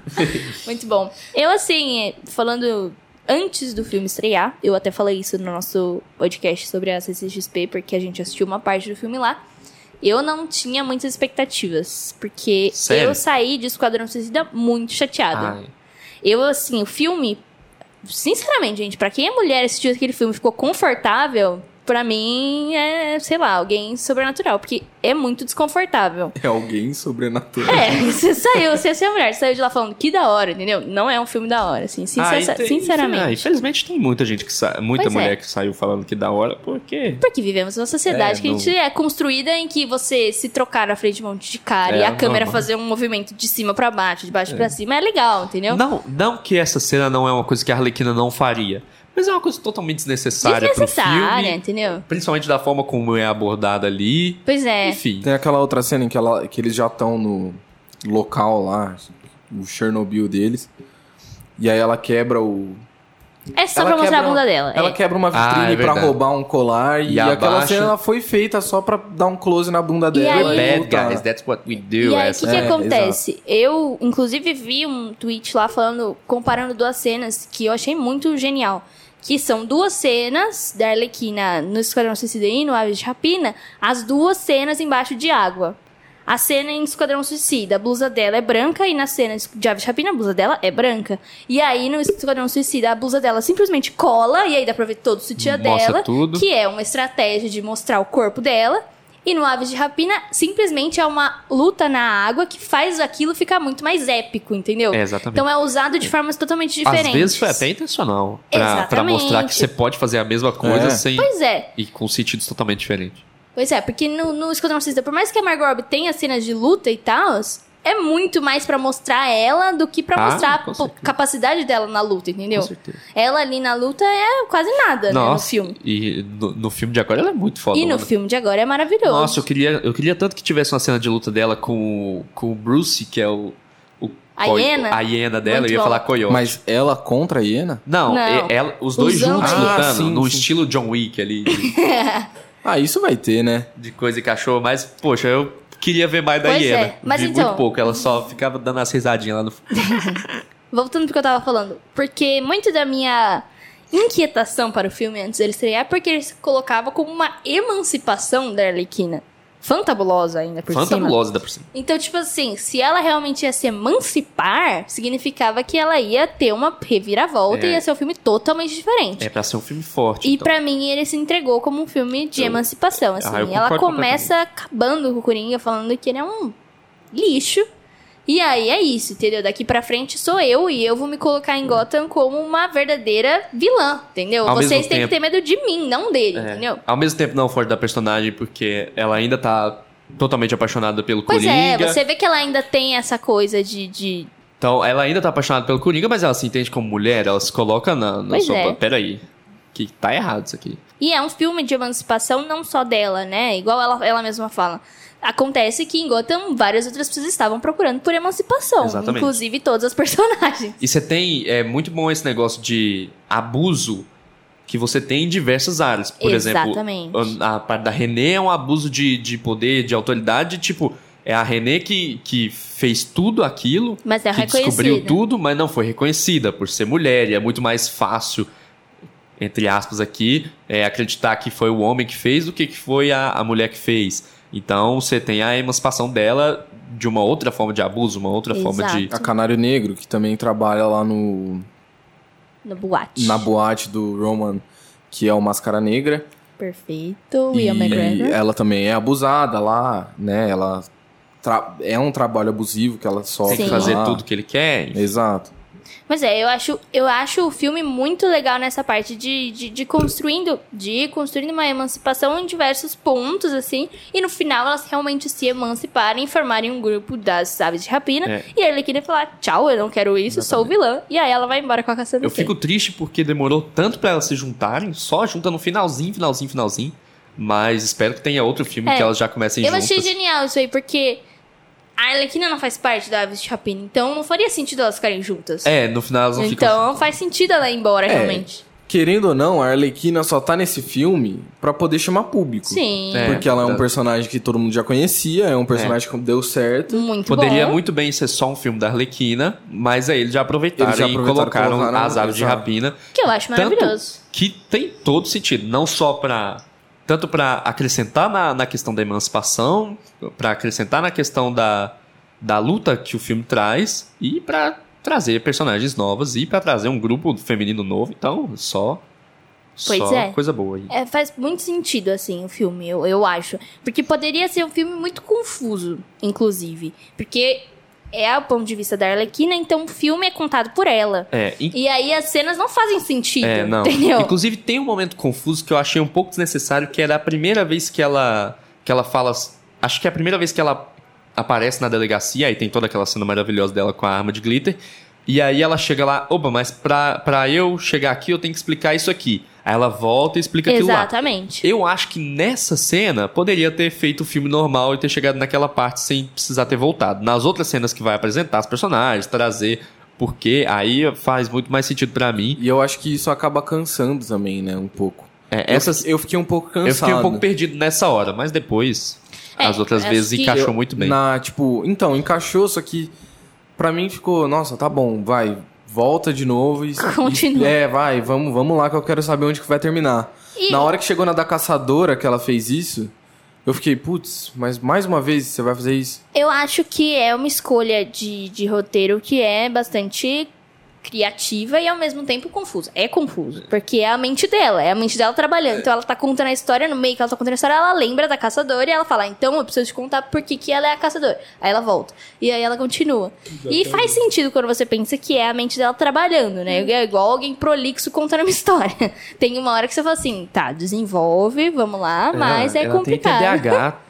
Muito bom. Eu, assim, falando antes do filme estrear, eu até falei isso no nosso podcast sobre a CCXP, porque a gente assistiu uma parte do filme lá. Eu não tinha muitas expectativas, porque Sério? eu saí de Esquadrão Suicida muito chateada. Ai, Eu, assim, o filme. Sinceramente, gente, pra quem é mulher assistiu aquele filme ficou confortável, pra mim é, sei lá, alguém sobrenatural, porque é muito desconfortável. É alguém sobrenatural. É, você saiu, você é mulher, você saiu de lá falando que da hora, entendeu? Não é um filme da hora, assim, sincer- Ah, tem- sinceramente. ah, infelizmente tem muita gente que sa... muita Pois é. mulher que saiu falando que da hora, porque Porque vivemos numa sociedade É, que a gente é construída em que você se trocar na frente de um monte de cara É, e a câmera fazer um movimento de cima pra baixo, de baixo pra cima é legal, entendeu? não, não que essa cena não é uma coisa que a Arlequina não faria, mas é uma coisa totalmente desnecessária, Desnecessária, pro filme, entendeu? principalmente da forma como é abordada ali. Pois é. Enfim. Tem aquela outra cena em que, ela, que eles já estão no local lá, o Chernobyl deles. E aí ela quebra o. É só ela pra mostrar a bunda dela. Ela é. quebra uma Ah, vitrine é pra roubar um colar. E, E aquela cena ela foi feita só pra dar um close na bunda dela. aí- We're bad guys, that's what we do. E aí, o essa que, que É, acontece? Eu, inclusive, vi um tweet lá falando, comparando duas cenas que eu achei muito genial. Que são duas cenas da Arlequina no Esquadrão Suicida e no Aves de Rapina, as duas cenas embaixo de água. A cena em Esquadrão Suicida, a blusa dela é branca e na cena de Aves de Rapina a blusa dela é branca. E aí no Esquadrão Suicida a blusa dela simplesmente cola e aí dá pra ver todo o sutiã Mostra dela, tudo. que é uma estratégia de mostrar o corpo dela. E no Aves de Rapina, simplesmente é uma luta na água que faz aquilo ficar muito mais épico, entendeu? É, exatamente. Então é usado de formas totalmente diferentes. Às vezes foi até intencional. Pra, pra mostrar que você pode fazer a mesma coisa É. sem. Pois é, E com sentidos totalmente diferentes. pois é, porque no, no Esquadrão Suicida, por mais que a Margot Robbie tenha cenas de luta e tal, é muito mais pra mostrar ela do que pra Ah, mostrar a capacidade dela na luta, entendeu? Com certeza. Ela ali na luta é quase nada, né, no Nossa, filme. E no, no filme de agora ela é muito foda. E no filme de agora é maravilhoso. Nossa, eu queria, eu queria tanto que tivesse uma cena de luta dela com, o- com o Bruce, que é o. A hiena? A hiena dela, Muito eu ia bom. falar coiote. Mas ela contra a hiena? Não, Não. é- ela- os dois Usando juntos lutando, Ah, sim, no sim. estilo John Wick ali, de, Ah, isso vai ter, né? de coisa e cachorro, mas, poxa, eu queria ver mais da Pois hiena. é, mas Vi então- muito pouco, ela só ficava dando as risadinhas lá no Voltando pro que eu tava falando. Porque muito da minha inquietação para o filme antes dele estrear é porque ele se colocava como uma emancipação da Arlequina. Fantabulosa ainda por cima. Fantabulosa da por cima. Então, tipo assim, se ela realmente ia se emancipar, significava que ela ia ter uma reviravolta É. e ia ser um filme totalmente diferente. É pra ser um filme forte. E então. pra mim ele se entregou como um filme de Eu- emancipação, assim. Ah, ela começa acabando com o Coringa, falando que ele é um lixo. E aí é isso, entendeu? Daqui pra frente sou eu e eu vou me colocar em Gotham como uma verdadeira vilã, entendeu? Ao Vocês têm tempo- que ter medo de mim, não dele, É. entendeu? Ao mesmo tempo não forte da personagem, porque ela ainda tá totalmente apaixonada pelo Pois Coringa. é, você vê que ela ainda tem essa coisa de. de... Então, ela ainda tá apaixonada pelo Coringa, mas ela se entende como mulher, ela se coloca na, na Pois sua... é. Peraí, que tá errado isso aqui. E é um filme de emancipação não só dela, né? Igual ela, ela mesma fala. Acontece que em Gotham várias outras pessoas estavam procurando por emancipação, Exatamente. inclusive todas as personagens. E você tem... É muito bom esse negócio de abuso que você tem em diversas áreas. Por Exatamente. exemplo, a, parte da René é um abuso de, de poder, de autoridade, tipo... É a René que, que fez tudo aquilo, Mas é que descobriu tudo, mas não foi reconhecida por ser mulher. E é muito mais fácil, entre aspas aqui, é, acreditar que foi o homem que fez do que que foi a, a mulher que fez. Então você tem a emancipação dela de uma outra forma de abuso, uma outra forma de. A Canário Negro, que também trabalha lá no, No boate. na boate do Roman, que é o Máscara Negra. Perfeito. e Ian McGregor. ela também é abusada lá, né? Ela tra- é um trabalho abusivo que ela sofre Tem que fazer lá. tudo que ele quer. Exato. Mas é, eu acho, eu acho o filme muito legal nessa parte de, de, de construindo de ir construindo uma emancipação em diversos pontos, assim. E no final elas realmente se emanciparem e formarem um grupo das aves de rapina. É. E a Arlequina falar, tchau, eu não quero isso, sou vilã. E aí ela vai embora com a caçada Eu fico triste porque demorou tanto pra elas se juntarem, só junta no finalzinho, finalzinho, finalzinho. Mas espero que tenha outro filme É. que elas já comecem Eu juntas. achei genial isso aí, porque a Arlequina não faz parte da Aves de Rapina, então não faria sentido elas ficarem juntas. É, no final elas não ficam. então faz sentido ela ir embora, É. realmente. Querendo ou não, a Arlequina só tá nesse filme pra poder chamar público. Sim. É. Porque ela é um personagem que todo mundo já conhecia, é um personagem que deu certo. Muito Poderia bom. muito bem ser só um filme da Arlequina, mas aí eles já aproveitaram, Eles já e aproveitaram e colocaram, colocaram, as aves de rapina, Que eu acho Tanto- maravilhoso. que tem todo sentido, não só pra tanto pra acrescentar na, na questão da emancipação, pra acrescentar na questão da, da luta que o filme traz e pra trazer personagens novas e pra trazer um grupo feminino novo, então só Pois só é. coisa boa aí. É, faz muito sentido, assim, o filme, eu, eu acho. Porque poderia ser um filme muito confuso, inclusive. Porque é o ponto de vista da Arlequina, então o filme é contado por ela. É, in- E aí as cenas não fazem sentido, É, não. entendeu? Inclusive tem um momento confuso que eu achei um pouco desnecessário, que era a primeira vez que ela que ela fala, acho que é a primeira vez que ela aparece na delegacia, aí tem toda aquela cena maravilhosa dela com a arma de glitter. E aí ela chega lá, opa, mas pra, pra eu chegar aqui eu tenho que explicar isso aqui. Aí ela volta e explica aquilo lá. Exatamente. Eu acho que nessa cena poderia ter feito o filme normal e ter chegado naquela parte sem precisar ter voltado. Nas outras cenas que vai apresentar os personagens, trazer porque aí faz muito mais sentido pra mim. E eu acho que isso acaba cansando também, né? Um pouco. É, Eu essas, fiquei- eu fiquei um pouco cansado. Eu fiquei um pouco perdido nessa hora, mas depois, É, as outras vezes, que- encaixou Eu- muito bem. Na, tipo, então, encaixou, só que pra mim ficou, nossa, tá bom, vai, volta de novo e. Continua. e- é, vai, vamos, vamos lá que eu quero saber onde que vai terminar. E- Na hora que chegou na da caçadora que ela fez isso, eu fiquei, putz, mas mais uma vez você vai fazer isso? Eu acho que é uma escolha de, de roteiro que é bastante criativa e ao mesmo tempo confusa. É confuso, porque é a mente dela, é a mente dela trabalhando. Então ela tá contando a história, no meio que ela tá contando a história, ela lembra da caçadora e ela fala, então eu preciso te contar por que, que ela é a caçadora. Aí ela volta. E aí ela continua. E faz sentido quando você pensa que é a mente dela trabalhando, né? É igual alguém prolixo contando uma história. Tem uma hora que você fala assim, tá, desenvolve, vamos lá, mas é, ela complicado. tem TDAH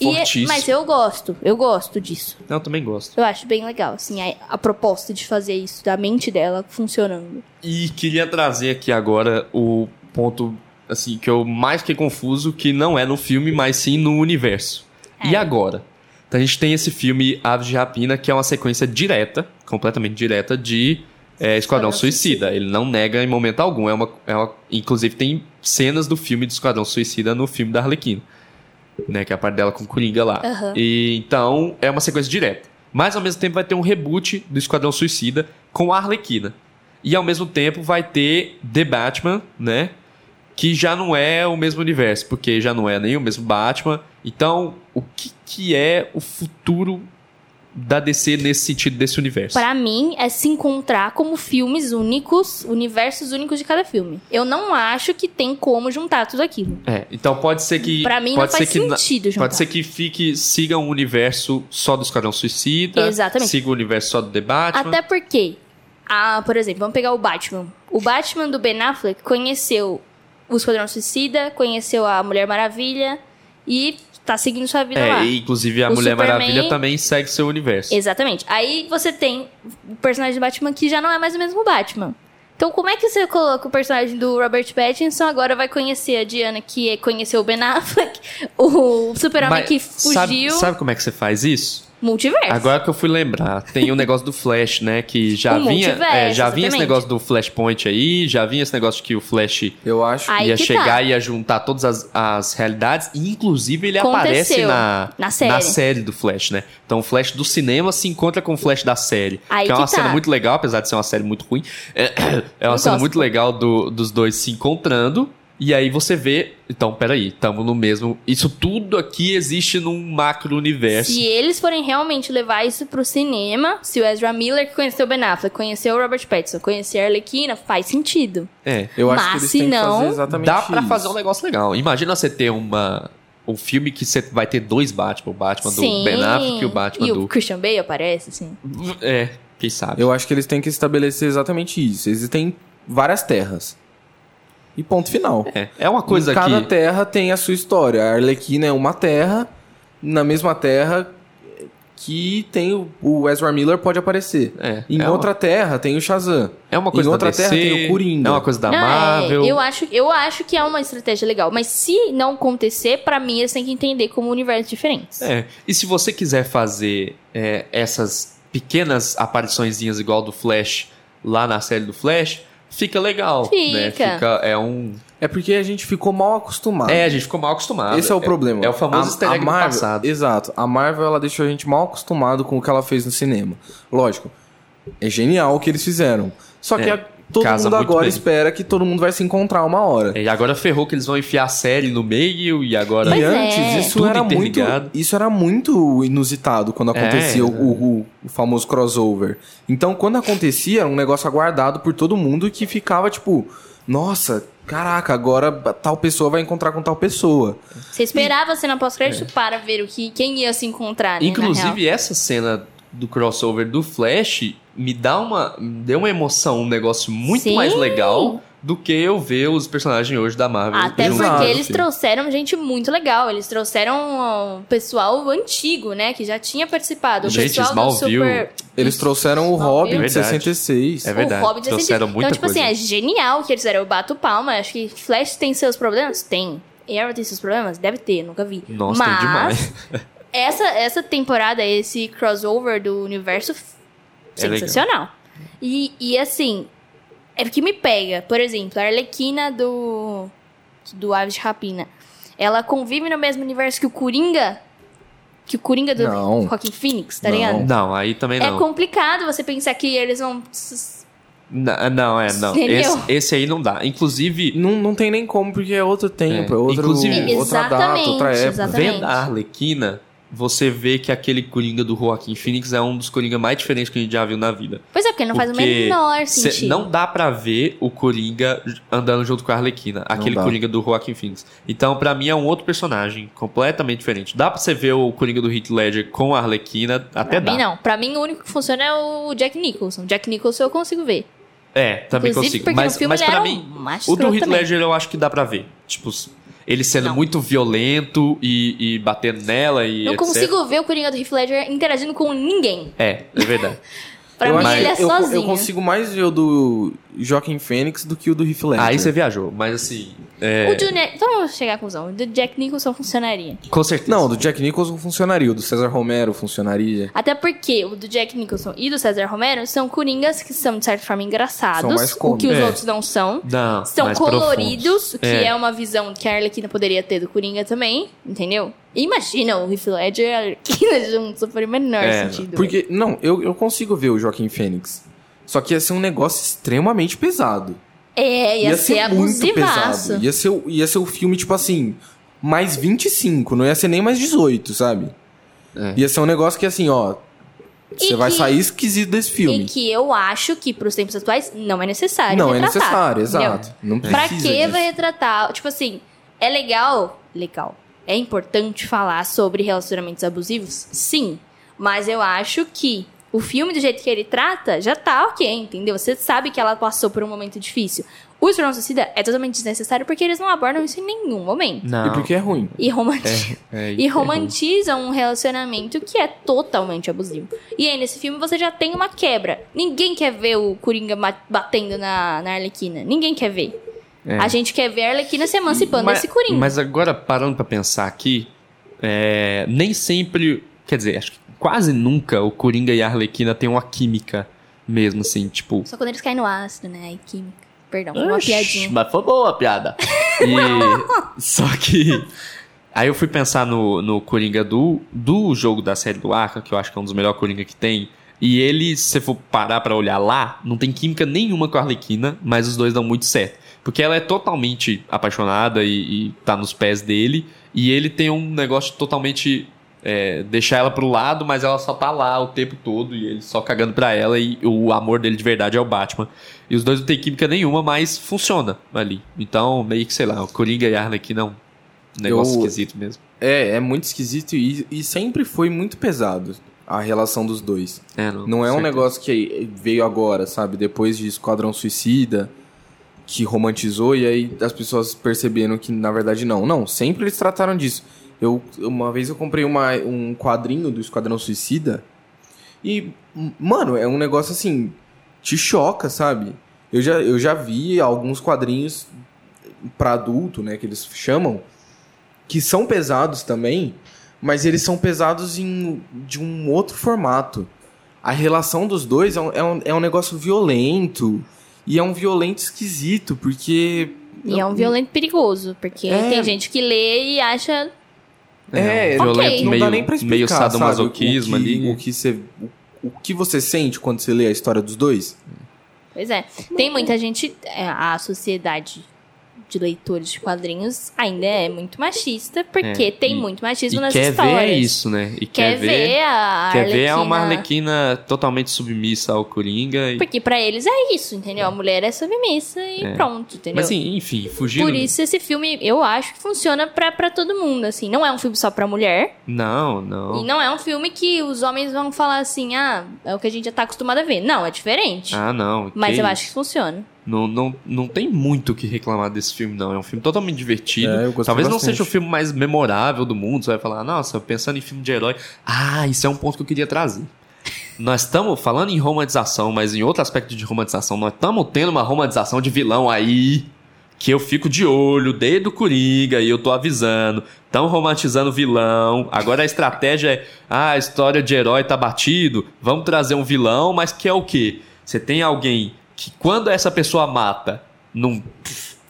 E- fortíssimo. mas eu gosto, eu gosto disso. Eu também gosto. Eu acho bem legal, assim, a, a proposta de fazer isso, da mente dela funcionando. E queria trazer aqui agora o ponto, assim, que eu mais fiquei confuso, que não é no filme, mas sim no universo. E agora? Então a gente tem esse filme Aves de Rapina, que é uma sequência direta, completamente direta, de é, Esquadrão Esquadrão Suicida. Ele não nega em momento algum. É uma, é uma- inclusive tem cenas do filme do Esquadrão Suicida no filme da Arlequina. Né, que é a parte dela com o Coringa lá. Aham. E, então, é uma sequência direta. Mas, ao mesmo tempo, vai ter um reboot do Esquadrão Suicida com a Arlequina. E, ao mesmo tempo, vai ter The Batman, né? que já não é o mesmo universo, porque já não é nem o mesmo Batman. Então, o que, que é o futuro da DC nesse sentido desse universo? Pra mim, é se encontrar como filmes únicos, universos únicos de cada filme. Eu não acho que tem como juntar tudo aquilo. É, então pode ser que. Pra mim, pode não faz ser que na- sentido juntar. Pode ser que fique, siga um universo só do Esquadrão Suicida. Exatamente. Siga o universo só do The Batman. Até porque, ah, por exemplo, vamos pegar o Batman. O Batman do Ben Affleck conheceu o Esquadrão Suicida, conheceu a Mulher Maravilha e tá seguindo sua vida lá. É, e inclusive a O Mulher Superman- Maravilha também segue seu universo. Exatamente. Aí você tem o personagem do Batman que já não é mais o mesmo Batman. Então, como é que você coloca o personagem do Robert Pattinson agora vai conhecer a Diana que conheceu o Ben Affleck, o Super-Homem Mas que sabe, fugiu, sabe como é que você faz isso? Multiverso. Agora que eu fui lembrar, tem o negócio do Flash, né? Que já O vinha. é, já vinha esse negócio do Flashpoint aí, já vinha esse negócio de que o Flash Eu acho. Aí ia chegar tá. e ia juntar todas as, as realidades. E, inclusive, ele aparece Aconteceu na, na série. do Flash, né? Então o Flash do cinema se encontra com o Flash da série. Aí que é uma que tá. cena muito legal, apesar de ser uma série muito ruim. É, é uma Eu cena gosto. muito legal do- dos dois se encontrando. E aí você vê, então, peraí, estamos no mesmo. Isso tudo aqui existe num macro universo. Se eles forem realmente levar isso pro cinema, se o Ezra Miller que conheceu o Ben Affleck, conheceu o Robert Pattinson, conhecer a Arlequina, faz sentido. É. Eu acho Mas que eles se têm que não, fazer exatamente Dá pra isso. fazer um negócio legal. Imagina você ter uma. Um filme que você vai ter dois Batman, o Batman Sim. do Ben Affleck e o Batman E do. o Christian Bale aparece, assim. É, quem sabe? Eu acho que eles têm que estabelecer exatamente isso. Existem várias terras. E ponto final. É, é uma coisa Em cada que. terra tem a sua história. A Arlequina é uma terra, na mesma terra que tem o, o Ezra Miller pode aparecer. É, em é uma- outra terra tem o Shazam. É uma coisa em da outra DC, terra tem o Coringa. É uma coisa da Não, é, Marvel. eu, acho, eu acho que é uma estratégia legal. Mas se não acontecer, pra mim, eles têm que entender como universos diferentes. É, E se você quiser fazer é, essas pequenas apariçõezinhas igual do Flash lá na série do Flash, fica legal. Né? Fica. Fica. É um. É porque a gente ficou mal acostumado. É, a gente ficou mal acostumado. Esse é o problema. É, o famoso a, easter a egg Marvel, passado. Exato. A Marvel ela deixou a gente mal acostumado com o que ela fez no cinema. Lógico, é genial o que eles fizeram. Só que É, a- todo casa mundo agora bem. espera que todo mundo vai se encontrar uma hora. E agora ferrou que eles vão enfiar a série no meio e agora. Pois e é. antes, isso Tudo era, muito, isso era muito inusitado quando É, acontecia o, é. o- o famoso crossover. Então, quando acontecia, era um negócio aguardado por todo mundo que ficava tipo, nossa, caraca, agora tal pessoa vai encontrar com tal pessoa. Você esperava a cena pós-crédito É. para ver o que, quem ia se encontrar, né, na real. Inclusive, essa cena do crossover do Flash me dá uma. me deu uma emoção, um negócio muito Sim. mais legal do que eu ver os personagens hoje da Marvel. Até. Exato, porque eles filho. trouxeram gente muito legal. Eles trouxeram um pessoal antigo, né? Que já tinha participado. O Gente, pessoal do Smallville. Super... Eles trouxeram o. Hobbit Verdade. 66. É verdade. O Hobbit trouxeram assim, muita Então, tipo coisa. assim, é genial que eles fizeram. Eu bato palma. Acho que Flash tem seus problemas? Tem. Arrow tem seus problemas? Deve ter, nunca vi. Nossa, tem Mas, demais. Essa, essa temporada, esse crossover do universo, É sensacional. E, e assim, é porque me pega. Por exemplo, a Arlequina do, do Aves de Rapina. Ela convive no mesmo universo que o Coringa? Que o Coringa do Não. Joaquin Phoenix, tá Não. ligado? Não, aí também É não. complicado você pensar que eles vão. N- Não, é, não. Esse, esse aí não dá. Inclusive, Não, não tem nem como, porque é outro tempo, É. é, outro, Inclusive- outra data, outra época. exatamente. vendo a Arlequina, você vê que aquele Coringa do Joaquim Phoenix é um dos Coringa mais diferentes que a gente já viu na vida. Pois é, porque não faz o Porque menor sentido. não dá pra ver o Coringa andando junto com a Arlequina, aquele. Coringa do Joaquim Phoenix. Então, pra mim, é um outro personagem, completamente diferente. Dá pra você ver o Coringa do Heath Ledger com a Arlequina, até Pra dá. mim, não. Pra mim, o único que funciona é o Jack Nicholson. Jack Nicholson eu consigo ver. É, também Inclusive, consigo. porque Mas, mas pra mim, um o do Heath também. Ledger eu acho que dá pra ver. Tipo, ele sendo Não. muito violento e, e batendo nela e Não etc. consigo ver o Coringa do Heath Ledger interagindo com ninguém. É, é verdade. Pra eu mim, acho ele é eu, sozinho. eu consigo mais ver o do Joaquim Fênix do que o do Heath Ledger. Aí você viajou, mas assim. É, O Junior... Então, vamos chegar à conclusão. O do Jack Nicholson funcionaria. Com certeza. Não, o do Jack Nicholson funcionaria, o do César Romero funcionaria. Até porque o do Jack Nicholson e do César Romero são coringas que são, de certa forma, engraçados. São mais o que os É. outros não são. Não, São mais coloridos, profundos. o que é. uma visão que a Arlequina poderia ter do Coringa também, entendeu? Imagina o Heath Ledger e a Arlequina juntos, não faria o menor É, sentido. Porque, não, eu, eu consigo ver o Joaquim Fênix. Só que ia ser um negócio extremamente pesado. É, ia, ser, muito pesado. abusivaço. Ia ser, o- ia ser o filme, tipo assim, mais 25, não ia ser nem mais 18, sabe? É. Ia ser um negócio que assim, ó. Você E vai que- sair esquisito desse E filme. que eu acho que pros tempos atuais não é necessário. Não é retratar, necessário, entendeu? exato. Não Pra precisa que disso. vai retratar? Tipo assim, é legal? Legal. É importante falar sobre relacionamentos abusivos? Sim. Mas eu acho que o filme, do jeito que ele trata, já tá ok, entendeu? Você sabe que ela passou por um momento difícil. O Esquadrão Suicida é totalmente desnecessário porque eles não abordam isso em nenhum momento. Não. E porque é ruim. E, romanti- É, e é romantizam um relacionamento que é totalmente abusivo. E aí, nesse filme, você já tem uma quebra. Ninguém quer ver o Coringa batendo na, na Arlequina. Ninguém quer ver. É. A gente quer ver a Arlequina se emancipando mas, desse Coringa. Mas agora, parando pra pensar aqui, é, nem sempre. Quer dizer, acho que quase nunca o Coringa e a Arlequina têm uma química mesmo, assim, tipo. Só quando eles caem no ácido, né? Aí, química. Perdão, foi uma Oxi, piadinha. Mas foi boa a piada. E, só que. Aí eu fui pensar no, no Coringa do, do jogo da série do Arca, que eu acho que é um dos melhores Coringa que tem. E ele, se você for parar pra olhar lá, não tem química nenhuma com a Arlequina, mas os dois dão muito certo. Porque ela é totalmente apaixonada e, e tá nos pés dele. E ele tem um negócio totalmente é, deixar ela pro lado, mas ela só tá lá o tempo todo e ele só cagando pra ela. E o amor dele de verdade é o Batman. E os dois não tem química nenhuma, mas funciona ali. Então, meio que, sei lá, o Coringa e a é um negócio Eu- esquisito mesmo. É, é muito esquisito e, e sempre foi muito pesado a relação dos dois. É, não, Não é um negócio que veio agora, sabe? Depois de Esquadrão Suicida, que romantizou e aí as pessoas perceberam que na verdade não. Não, sempre eles trataram disso. Eu, uma vez eu comprei uma, um quadrinho do Esquadrão Suicida e, mano, é um negócio assim, te choca, sabe? Eu já, eu já vi alguns quadrinhos pra adulto, né, que eles chamam, que são pesados também, mas eles são pesados em, de um outro formato. A relação dos dois é um, é um, é um negócio violento. E é um violento esquisito, porque. E é um violento perigoso, porque É. tem gente que lê e acha. É, um violento Ok. não meio, dá nem pra explicar, meio sadomasoquismo sabe? o que, ali. O que, você, o, o que você sente quando você lê a história dos dois? Pois é. Tem muita gente. é, A sociedade de leitores de quadrinhos ainda é muito machista, porque É, tem e- muito machismo nas quer histórias. ver isso, né? E Quer, ver, a Quer ver é uma Arlequina- totalmente submissa ao Coringa. E... Porque pra eles é isso, entendeu? A mulher é submissa e É. pronto, entendeu? Mas assim, enfim, fugindo. Por isso esse filme, eu acho que funciona pra, pra todo mundo, assim. Não é um filme só pra mulher. Não, não. E não é um filme que os homens vão falar assim, ah, é o que a gente já tá acostumado a ver. Não, é diferente. Ah, não. Mas eu isso. acho que funciona. Não, não, não tem muito o que reclamar desse filme, não. É um filme totalmente divertido. É, Talvez não bastante. seja o filme mais memorável do mundo. Você vai falar, nossa, pensando em filme de herói. Ah, isso é um ponto que eu queria trazer. Nós estamos falando em romantização, mas em outro aspecto de romantização, nós estamos tendo uma romantização de vilão aí. Que eu fico de olho desde o Coringa e eu tô avisando. Estão romantizando o vilão. Agora a estratégia é: ah, a história de herói tá batido. Vamos trazer um vilão, mas que é o quê? Você tem alguém que quando essa pessoa mata, não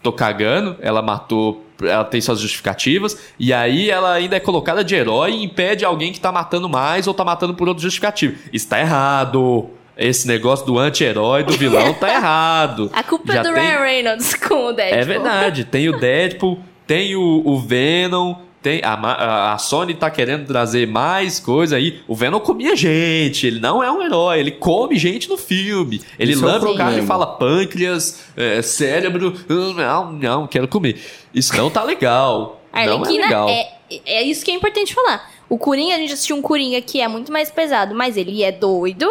tô cagando, ela matou, ela tem suas justificativas, e aí ela ainda é colocada de herói e impede alguém que tá matando mais ou tá matando por outro justificativo. Isso tá errado. Esse negócio do anti-herói, do vilão, tá errado. A culpa Já é do tem- Ryan Reynolds com o Deadpool. é verdade. Tem o Deadpool, tem o, o Venom, tem a, a- Sony tá querendo trazer mais coisa aí. O Venom comia gente, ele não é um herói, ele come gente no filme. Ele Isso é o cara e fala pâncreas, é, cérebro, "Ah, não, não, quero comer. Isso não tá legal. A não é legal. é, é isso que é importante falar. O Coringa, a gente assistiu um Coringa que é muito mais pesado, mas ele é doido.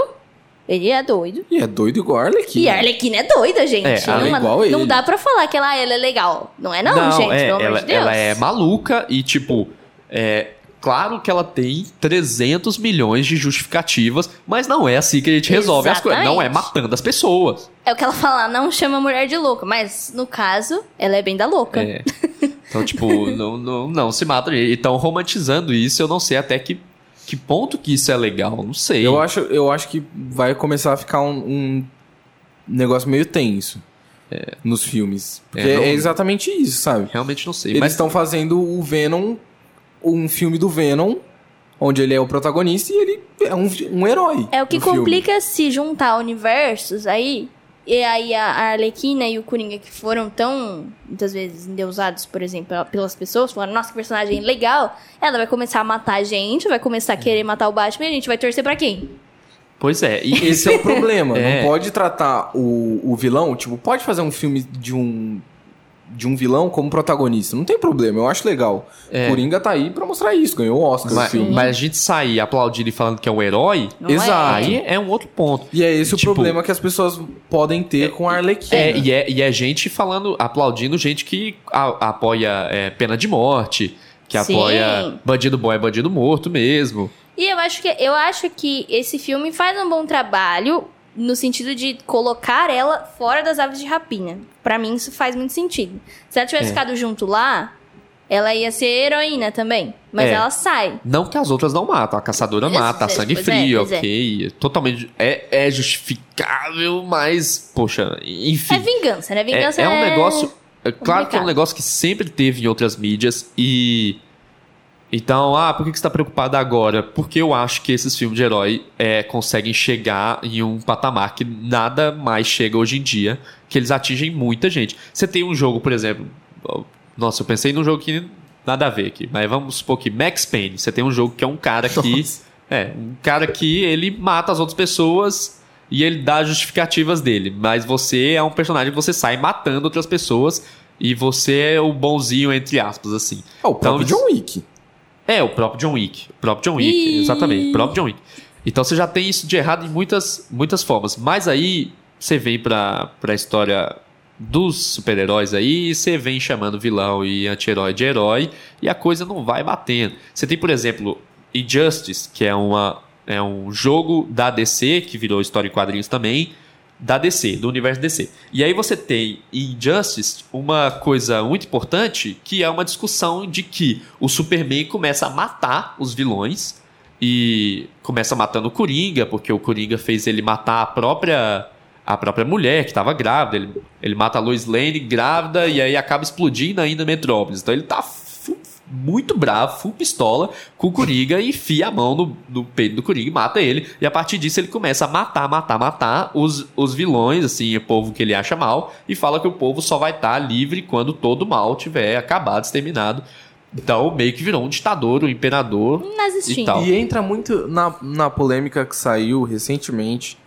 Ele é doido. E é doido igual a Arlequina. E a Arlequina é doida, gente. É, ela é não, igual ele. não dá pra falar que ela, ela é legal. Não é não, gente, é, pelo amor ela, de Deus. ela é maluca e, tipo, é. Claro que ela tem 300 milhões de justificativas, mas não é assim que a gente resolve as coisas. Não é Exatamente. matando as pessoas. É o que ela fala, não chama a mulher de louca. Mas, no caso, ela é bem da louca. É. Então, tipo, não, não, não se mata. E estão romantizando isso, eu não sei até que, que ponto que isso é legal. Não sei. Eu acho, eu acho que vai começar a ficar um, um negócio meio tenso nos filmes. Porque É, não- é exatamente isso, sabe? Realmente não sei. Eles Mas estão fazendo o Venom, um filme do Venom, onde ele é o protagonista e ele é um, um herói. É o que no filme. complica se juntar universos aí. E aí a Arlequina e o Coringa que foram tão, muitas vezes, endeusados, por exemplo, pelas pessoas, falaram, nossa, que personagem legal. Ela vai começar a matar a gente, vai começar a querer matar o Batman e a gente vai torcer pra quem? Pois é. E Esse é o problema. É. Não pode tratar o, o vilão, tipo, pode fazer um filme de um de um vilão como protagonista. Não tem problema, eu acho legal. É. Coringa tá aí pra mostrar isso, ganhou o Oscar mas, filme. mas a gente sair aplaudindo e falando que é um herói, Não Exato. aí é um outro ponto. E é esse Tipo, o problema que as pessoas podem ter com a Arlequina. É, e é, e é gente falando, aplaudindo gente que a- apoia é, pena de morte, que Sim. apoia bandido bom é bandido morto mesmo. E eu acho que eu acho que esse filme faz um bom trabalho no sentido de colocar ela fora das aves de rapina. Pra mim isso faz muito sentido. Se ela tivesse É. ficado junto lá, ela ia ser heroína também, mas É. ela sai. Não que as outras não matam, a caçadora Pois mata, a é, sangue é, frio, pois é. ok. Totalmente. É, é justificável, mas, poxa, enfim. É vingança, né? É, Vingança é um negócio. É claro que é um complicado. negócio que sempre teve em outras mídias e. Então, ah, por que você tá preocupado agora? Porque eu acho que esses filmes de herói é, conseguem chegar em um patamar que nada mais chega hoje em dia, que eles atingem muita gente. Você tem um jogo, por exemplo. Nossa, eu pensei num jogo que nada a ver aqui, mas vamos supor que Max Payne. Você tem um jogo que é um cara que. Nossa. É, um cara que ele mata as outras pessoas e ele dá justificativas dele. Mas você é um personagem que você sai matando outras pessoas e você é o bonzinho, entre aspas, assim. É o próprio Então, John Wick. É, o próprio John Wick. O próprio John Wick, Ih. exatamente. O próprio John Wick. Então você já tem isso de errado em muitas, muitas formas. Mas aí você vem pra, pra história dos super-heróis aí e você vem chamando vilão e anti-herói de herói e a coisa não vai batendo. Você tem, por exemplo, Injustice, que é, uma, é um jogo da DC, que virou história em quadrinhos também, da DC, do universo DC. E aí você tem em Injustice uma coisa muito importante, que é uma discussão de que o Superman começa a matar os vilões e começa matando o Coringa, porque o Coringa fez ele matar a própria a própria mulher que estava grávida, ele, ele mata a Lois Lane grávida e aí acaba explodindo ainda Metrópolis. Então ele tá muito bravo, full pistola com o Coringa e enfia a mão no, no peito do Coringa e mata ele. E a partir disso ele começa a matar, matar, matar os, os vilões, assim, o povo que ele acha mal, e fala que o povo só vai estar livre quando todo o mal tiver acabado, exterminado. Então meio que virou um ditador, um imperador. E tal. E entra muito na, na polêmica que saiu recentemente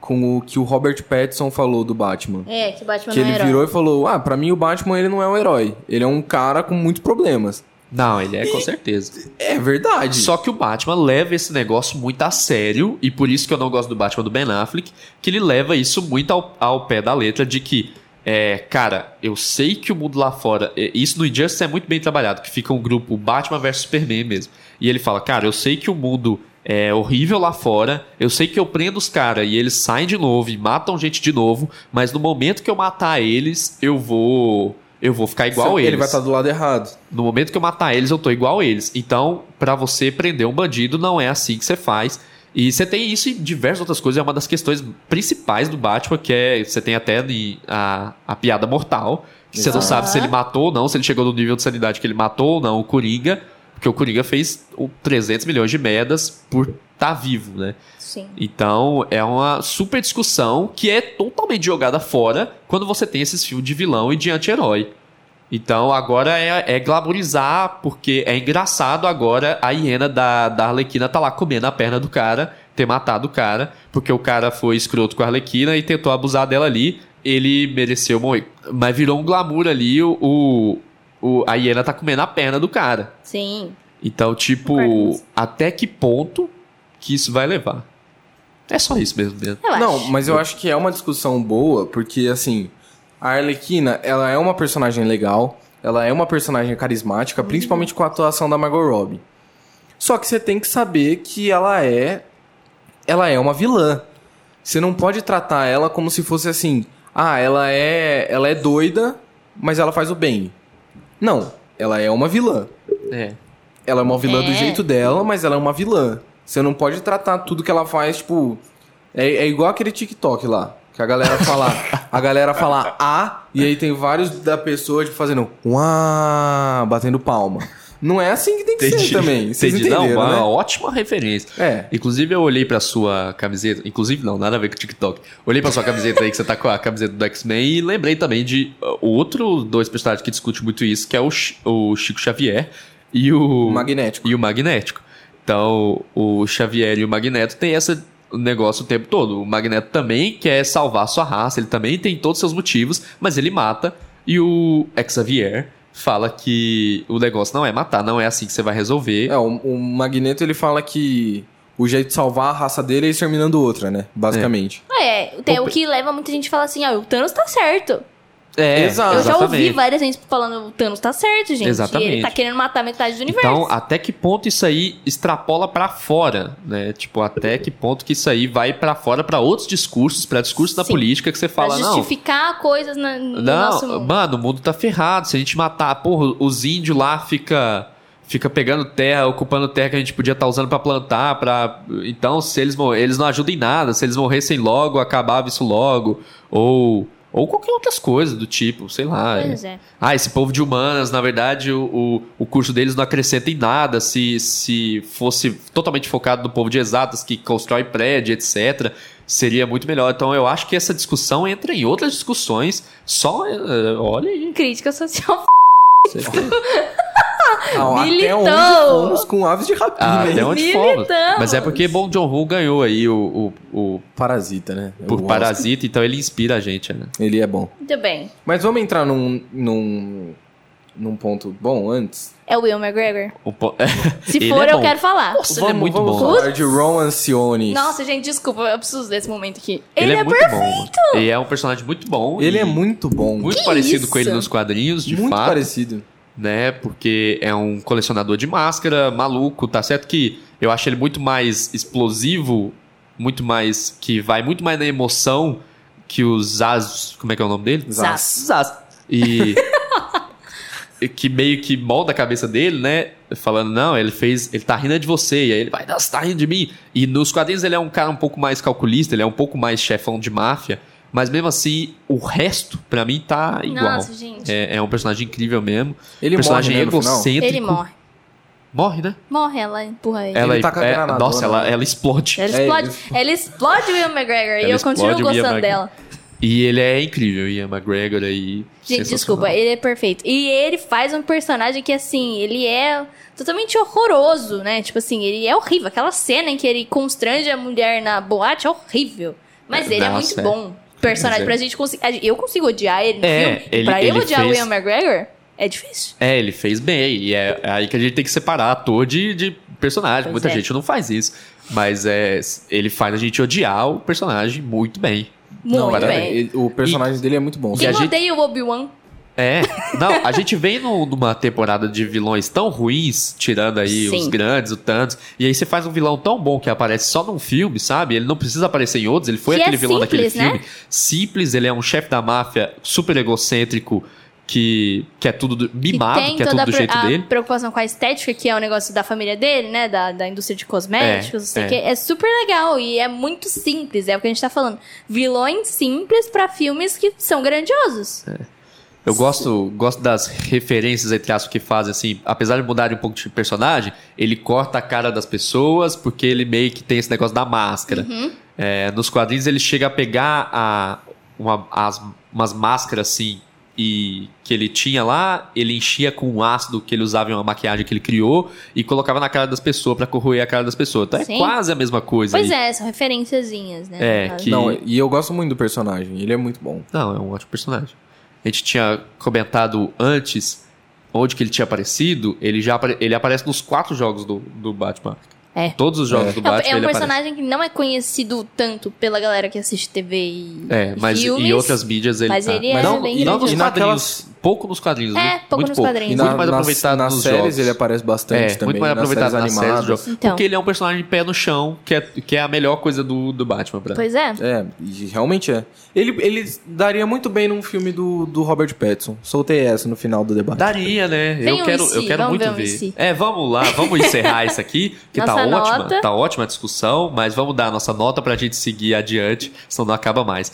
com o que o Robert Pattinson falou do Batman. É, que o Batman Que não é ele herói. virou e falou: Ah, pra mim o Batman ele não é um herói. Ele é um cara com muitos problemas. Não, ele é com certeza. É verdade. Só que o Batman leva esse negócio muito a sério, e por isso que eu não gosto do Batman do Ben Affleck, que ele leva isso muito ao, ao pé da letra de que, é, cara, eu sei que o mundo lá fora. é, Isso no Injustice é muito bem trabalhado, que fica um grupo Batman versus Superman mesmo. E ele fala, cara, eu sei que o mundo é horrível lá fora, eu sei que eu prendo os caras e eles saem de novo e matam gente de novo, mas no momento que eu matar eles, eu vou. Eu vou ficar igual ele eles. vai estar do lado errado. No momento que eu matar eles, eu tô igual a eles. Então, pra você prender um bandido, não é assim que você faz. E você tem isso em diversas outras coisas. É uma das questões principais do Batman, que é. Você tem até a, a piada mortal. Que você não sabe se ele matou ou não, se ele chegou no nível de sanidade que ele matou ou não o Coringa. Porque o Coringa fez o 300 milhões de merdas por estar vivo, né? Sim. Então é uma super discussão que é totalmente jogada fora quando você tem esses filmes de vilão e de anti-herói. Então agora é, é glamorizar, porque é engraçado agora a hiena da, da Arlequina tá lá comendo a perna do cara, ter matado o cara, porque o cara foi escroto com a Arlequina e tentou abusar dela ali. Ele mereceu morrer. Mas virou um glamour ali, o, o, o- a hiena tá comendo a perna do cara. Sim. Então, tipo, até que ponto que isso vai levar? É só isso mesmo, mesmo. Eu não, acho. mas eu acho que é uma discussão boa, porque assim, a Arlequina, ela é uma personagem legal, ela é uma personagem carismática, Uhum. principalmente com a atuação da Margot Robbie. Só que você tem que saber que ela é ela é uma vilã. Você não pode tratar ela como se fosse assim, ah, ela é ela é doida, mas ela faz o bem. Não, ela é uma vilã. É. Ela é uma vilã do É. jeito dela, mas ela é uma vilã. Você não pode tratar tudo que ela faz, tipo. É, é igual aquele TikTok lá. Que a galera fala. a galera fala A, e aí tem vários da pessoa tipo, fazendo Uá, batendo palma. Não é assim que tem que Entendi. ser também. Vocês Entendi. Não, uma né? ótima referência. É. Inclusive, eu olhei pra sua camiseta. Inclusive, não, nada a ver com o TikTok. Olhei pra sua camiseta aí, que você tá com a camiseta do X-Men, e lembrei também de uh, outro dois personagens que discutem muito isso, que é o, Chi- o Chico Xavier e. O Magnético. E o Magnético. Então, o Xavier e o Magneto têm esse negócio o tempo todo. O Magneto também quer salvar a sua raça, ele também tem todos os seus motivos, mas ele mata. E o Xavier fala que o negócio não é matar, não é assim que você vai resolver. É, o, o Magneto ele fala que o jeito de salvar a raça dele é exterminando outra, né? Basicamente. É, tem, o que leva muita gente a falar assim, ó, o Thanos tá certo. É, Exato. Eu já ouvi exatamente. várias gente falando, o Thanos tá certo, gente. Exatamente. Ele tá querendo matar metade do universo. Então, até que ponto isso aí extrapola pra fora, né? Tipo, até que ponto que isso aí vai pra fora pra outros discursos, pra discursos da política que você pra fala, não, justificar coisas na, no não, nosso mundo. mano, o mundo tá ferrado. Se a gente matar, porra, os índios lá fica fica pegando terra, ocupando terra que a gente podia estar usando pra plantar, para então se eles eles não ajudam em nada, se eles morressem logo, acabava isso logo, ou ou qualquer outras coisas do tipo, sei lá. Pois é. Ah, esse povo de humanas, na verdade, o, o, o curso deles não acrescenta em nada se, se fosse totalmente focado no povo de exatas que constrói prédio, etc. Seria muito melhor. Então eu acho que essa discussão entra em outras discussões. Só. eh, olha aí. Crítica social. Ah, até Militou. onde fomos com aves de rapina, Ah, até onde fomos. Mas é porque Bong Joon-ho ganhou aí o, o, o Parasita, né? É por o Parasita, então ele inspira a gente, né? Ele é bom. Muito bem. Mas vamos entrar num, num, num ponto bom antes? É o Will McGregor. O po- Se for, é eu quero falar. Nossa, ele é muito vamos bom. falar de Ron Anciones. Nossa, gente, desculpa, eu preciso desse momento aqui. Ele, Ele, é, é, muito perfeito. bom. Ele é um personagem muito bom. Ele e é muito bom. muito Que parecido isso? com ele nos quadrinhos, de muito fato. parecido. Né? Porque é um colecionador de máscara, maluco, tá certo que eu acho ele muito mais explosivo, muito mais que vai muito mais na emoção que o Zaz, como é que é o nome dele? Zaz. Zaz. E e que meio que molda a cabeça dele, né? Falando, não, ele fez, ele tá rindo de você, e aí ele vai, não, você tá rindo de mim. E nos quadrinhos ele é um cara um pouco mais calculista, ele é um pouco mais chefão de máfia, mas mesmo assim, o resto, pra mim, tá igual. Nossa, gente. É, é um personagem incrível mesmo. Ele personagem morre, né, egocêntrico. Ele morre. Morre, né? Morre, ela empurra ele. Ela, Ele tá com a é- granadona, nossa, ela, né? ela explode. Ela É, explode, ele- ela explode o Will McGregor e eu continuo gostando dela. E ele é incrível, Ian McGregor aí. Gente, desculpa, ele é perfeito. E ele faz um personagem que, assim, ele é totalmente horroroso, né? Tipo assim, ele é horrível. Aquela cena em que ele constrange a mulher na boate é horrível. Mas É, ele é nossa, muito é. bom. Personagem, é. pra gente conseguir. Eu consigo odiar ele no É, filme. ele- pra eu ele odiar o fez- Ian McGregor, é difícil. É, ele fez bem. E é, é aí que a gente tem que separar ator de, de personagem. Pois Muita é. gente não faz isso. Mas é, ele faz a gente odiar o personagem muito bem. Muito Não, parabéns. bem. ele- o personagem dele é muito bom. Quem a gente- odeia o Obi-Wan? É, não, a gente vem no- numa temporada de vilões tão ruins, tirando aí Sim. os grandes, o Thanos, e aí você faz um vilão tão bom que aparece só num filme, sabe? Ele não precisa aparecer em outros, ele foi Que é aquele vilão daquele simples, né? filme. Simples, ele é um chefe da máfia super egocêntrico, que, que é tudo do- mimado, que que é tudo a, do jeito a dele. preocupação com a estética, que é o negócio da família dele, né? Da, da indústria de cosméticos, É, sei o é. quê. É super legal e é muito simples, é o que a gente tá falando. Vilões simples pra filmes que são grandiosos. Eu gosto, gosto das referências, entre aspas, que fazem, assim, apesar de mudarem um pouco de personagem, ele corta a cara das pessoas porque ele meio que tem esse negócio da máscara. Uhum. É, nos quadrinhos ele chega a pegar a, uma, as, umas máscaras, assim, e que ele tinha lá, ele enchia com um ácido que ele usava em uma maquiagem que ele criou e colocava na cara das pessoas pra corroer a cara das pessoas. Então é Sim. quase a mesma coisa. Pois aí. é, são referenciazinhas, né? É, que- Não, e eu gosto muito do personagem. Ele é muito bom. Não, é um ótimo personagem. A gente tinha comentado antes onde que ele tinha aparecido. Ele já apare- ele aparece nos quatro jogos do, do Batman. É. Todos os jogos É. do É um- Batman é um ele personagem que não é conhecido tanto pela galera que assiste TV e aparece. É, mas filmes, em outras mídias ele mas tá. ele é não, bem não nos grande. quadrinhos. Pouco nos quadrinhos. É, pouco muito nos pouco. quadrinhos. E Muito na- mais nas- aproveitado nas nos séries jogos. ele aparece bastante É, também. muito mais nas aproveitado séries nas séries animadas. jogo. Então. Porque ele é um personagem pé no chão, que é, que é a melhor coisa do, do Batman pra Pois é. É, e realmente é. Ele, ele daria muito bem num filme do, do Robert Pattinson. Soltei essa no final do debate. Daria, né? Vem eu um quero, eu quero vamos muito ver um ver. É, vamos lá, vamos encerrar isso aqui, que tá Nossa ótima, nota. tá ótima a discussão, mas vamos dar a nossa nota pra gente seguir adiante, senão não acaba mais.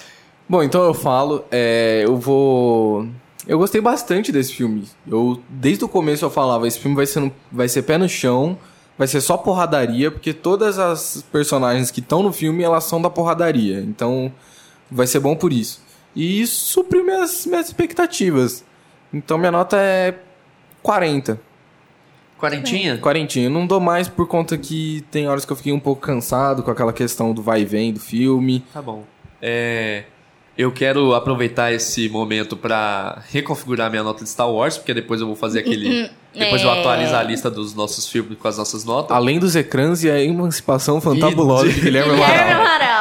Bom, então eu falo, é, eu vou. Eu gostei bastante desse filme. Eu, desde o começo eu falava, esse filme vai ser, no- vai ser pé no chão, vai ser só porradaria, porque todas as personagens que estão no filme, elas são da porradaria. Então, vai ser bom por isso. E isso supriu minhas, minhas expectativas. Então, minha nota é 40. Quarentinha? Quarentinha. Eu não dou mais por conta que tem horas que eu fiquei um pouco cansado com aquela questão do vai e vem do filme. Tá bom. É, eu quero aproveitar esse momento pra reconfigurar minha nota de Star Wars, porque depois eu vou fazer aquele. Depois eu É. atualizo a lista dos nossos filmes com as nossas notas. Além dos ecrãs e a emancipação fantabulosa de Guilherme Guilherme Amaral.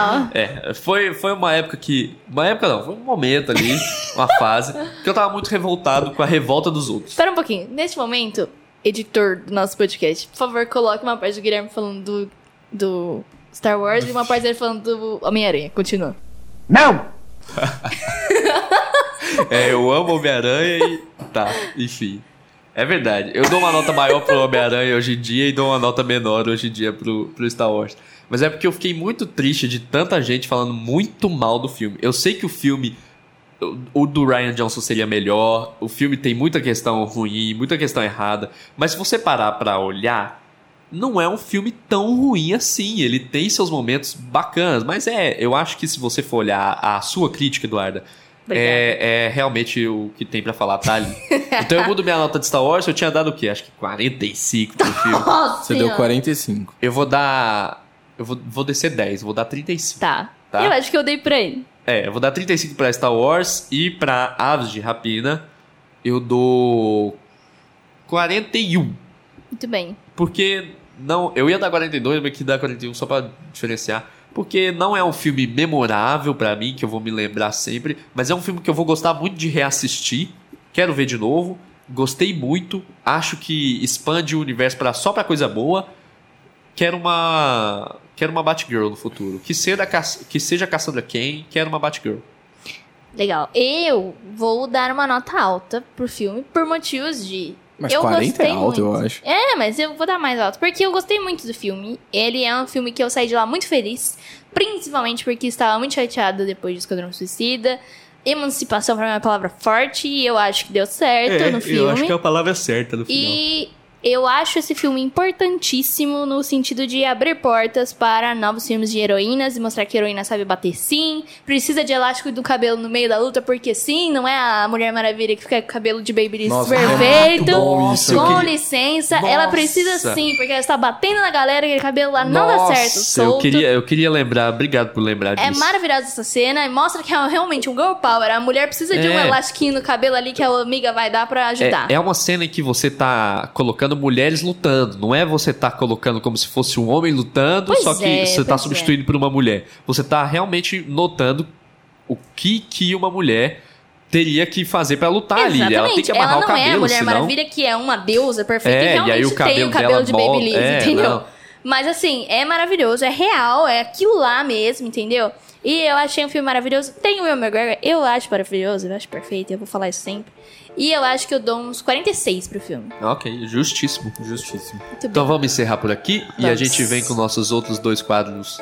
Amaral. É, foi, foi uma época que. Uma época não, foi um momento ali, uma fase, que eu tava muito revoltado com a revolta dos outros. Espera um pouquinho. Neste momento, editor do nosso podcast, por favor, coloque uma parte do Guilherme falando do, do Star Wars e uma parte dele falando do Homem-Aranha. Continua. É, eu amo Homem-Aranha e. Tá, enfim. É verdade. Eu dou uma nota maior pro Homem-Aranha hoje em dia e dou uma nota menor hoje em dia pro, pro Star Wars. Mas é porque eu fiquei muito triste de tanta gente falando muito mal do filme. Eu sei que o filme. o- do Ryan Johnson seria melhor. O filme tem muita questão ruim, muita questão errada. Mas se você parar pra olhar, não é um filme tão ruim assim. Ele tem seus momentos bacanas. Mas é, eu acho que se você for olhar a sua crítica, Eduarda, é, é realmente o que tem pra falar, tá ali. então eu mudo minha nota de Star Wars, eu tinha dado o quê? Acho que 45 pro filme. Nossa Você deu Senhora. 45. Eu vou dar. Eu vou, vou descer 10, vou dar 35. Tá. Tá. Eu acho que eu dei pra ele. É, eu vou dar 35 pra Star Wars e pra Aves de Rapina eu dou 41. Muito bem. Porque não, eu ia dar 42, mas que dá 41 só pra diferenciar. Porque não é um filme memorável pra mim, que eu vou me lembrar sempre, mas é um filme que eu vou gostar muito de reassistir. Quero ver de novo. Gostei muito. Acho que expande o universo pra, só pra coisa boa. Quero uma. Quero uma Batgirl no futuro. Que seja, que seja Cassandra Cain, quero uma Batgirl. Legal. Eu vou dar uma nota alta pro filme por motivos de. Mas eu 40 é gostei alto, eu muito. acho. É, mas eu vou dar mais alto. Porque eu gostei muito do filme. Ele é um filme que eu saí de lá muito feliz. Principalmente porque estava muito chateada depois de Esquadrão Suicida. Emancipação pra mim é uma palavra forte. E eu acho que deu certo no filme. a palavra certa no E eu acho esse filme importantíssimo no sentido de abrir portas para novos filmes de heroínas e mostrar que a heroína sabe bater sim. Precisa de elástico do cabelo no meio da luta, porque sim, não é a Mulher Maravilha que fica com o cabelo de Babyliss é perfeito. bom isso. Com Eu queria- licença, ela Nossa. precisa sim, porque ela está batendo na galera, aquele cabelo lá não dá certo. eu Solto. queria, eu queria lembrar, obrigado por lembrar É disso. maravilhosa essa cena e mostra que é realmente um girl power. A mulher precisa de um É. elastiquinho no cabelo ali que a amiga vai dar pra ajudar. É, é uma cena em que você tá colocando mulheres lutando. Não é você tá colocando como se fosse um homem lutando, Pois só que é, você tá pois substituindo por uma mulher. Você tá realmente notando o que que uma mulher teria que fazer pra lutar ali. Ela tem que amarrar não o cabelo, é a Mulher senão... Maravilha que é uma deusa perfeita É, e e realmente aí o tem cabelo o cabelo de. Babyliss, É, entendeu? não. Mas assim, é maravilhoso, é real, é aquilo lá mesmo, entendeu? E eu achei um filme maravilhoso. Tem o Will McGregor, eu acho maravilhoso, eu acho perfeito, eu vou falar isso sempre. E eu acho que eu dou uns 46 pro filme. Ok, justíssimo. Justíssimo. Muito Então bem. vamos encerrar por aqui e a Vamos. gente vem com nossos outros dois quadros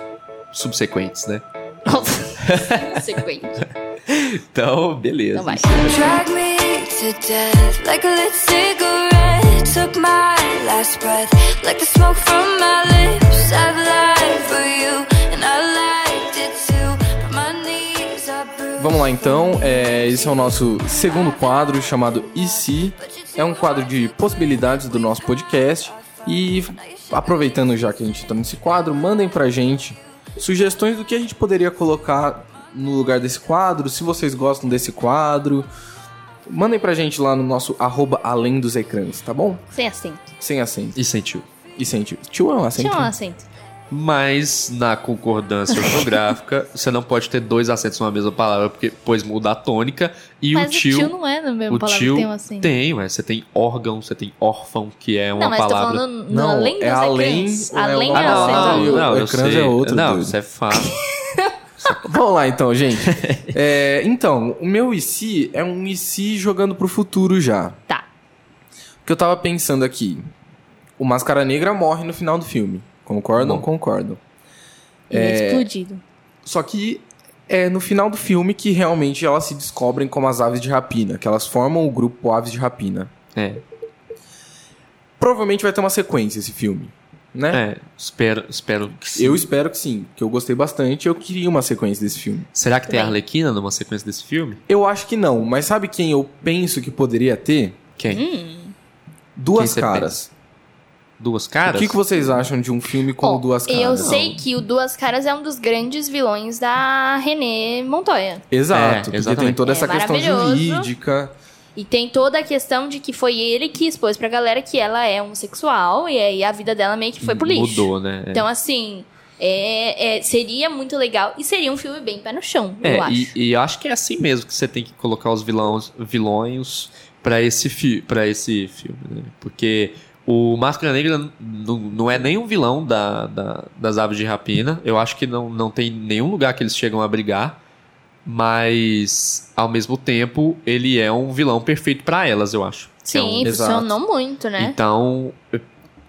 subsequentes, né? Sequente. Então, beleza. Então vai. Drag me to death like a lit cigarette. Took my last breath like the smoke from my lips. I've lied for you Vamos lá então, é, esse é o nosso segundo quadro chamado E se? É um quadro de possibilidades do nosso podcast. E aproveitando já que a gente tá nesse quadro, mandem pra gente sugestões do que a gente poderia colocar no lugar desse quadro, se vocês gostam desse quadro. Mandem pra gente lá no nosso arroba além dos ecrãs, tá bom? Sem acento. Sem acento. E sentiu. E sem tio. Tio é um acento? Tinha um acento. Mas na concordância ortográfica, você não pode ter dois acentos numa mesma palavra, porque pois muda a tônica e Mas o tio. não é na mesma o palavra tio que tem um acento. tem, mas você tem órgão, você tem órfão, que é uma não, mas palavra. tô falando no Não, além dos é além é Além o- é Ah, não, acento. não, não, não, o eu sei. é outro, Não, doido. isso é fácil. Vamos lá então, gente. É, então, o meu IC é um IC jogando pro futuro já. Tá. O que eu tava pensando aqui. O Máscara Negra morre no final do filme. Concordam? Bom. Concordam. Ele é É, explodido. Só que É no final do filme que realmente elas se descobrem como as aves de rapina, que elas formam o grupo Aves de Rapina. É, Provavelmente vai ter uma sequência esse filme, né? é, espero, espero que sim. Eu espero que sim, que eu gostei bastante. Eu queria uma sequência desse filme. Será que tem a. Arlequina numa sequência desse filme? Eu acho que não, mas sabe quem eu penso que poderia ter? Quem? Duas você caras. Duas caras? O que, que vocês acham de um filme com Bom, duas caras? Eu sei que o Duas Caras é um dos grandes vilões da René Montoya. Exato, É, exatamente. tem toda É essa questão maravilhoso. jurídica. E tem toda a questão de que foi ele que expôs pra galera que ela é homossexual e aí a vida dela meio que foi pro lixo. Mudou, né? É. Então, assim, é, é- seria muito legal e seria um filme bem pé no chão, É, eu acho. E, e eu acho que é assim mesmo que você tem que colocar os vilões, vilões para esse, fi, pra esse filme, né? Porque o Máscara Negra não, não é nem um vilão da, da- das aves de rapina. Eu acho que não, não tem nenhum lugar que eles chegam a brigar. Mas, ao mesmo tempo, ele é um vilão perfeito para elas, eu acho. Que é um- Sim, Exato. funcionou muito, né? Então,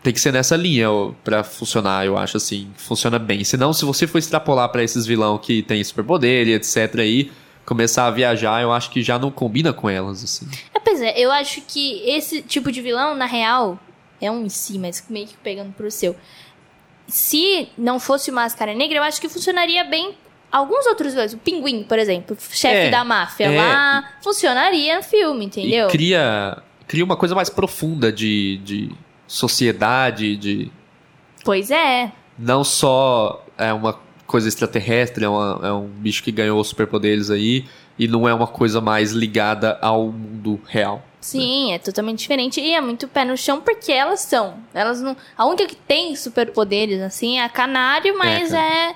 tem que ser nessa linha ó, pra funcionar, eu acho, assim. Funciona bem. Senão, se você for extrapolar pra esses vilão que tem superpoder e etc aí, começar a viajar, eu acho que já não combina com elas, assim. É, pois é, eu acho que esse tipo de vilão, na real, é um em si, mas meio que pegando pro seu. Se não fosse o Máscara Negra, eu acho que funcionaria bem alguns outros vilões. O Pinguim, por exemplo, chefe É, da máfia é. lá, funcionaria no filme, entendeu? E cria, cria uma coisa mais profunda de, de sociedade, de... Pois é. Não só é uma coisa extraterrestre, é, uma- é um bicho que ganhou superpoderes aí, e não é uma coisa mais ligada ao mundo real. Sim, é totalmente diferente. E é muito pé no chão porque elas são. Elas não. A única que tem superpoderes, assim, é a canário, mas é.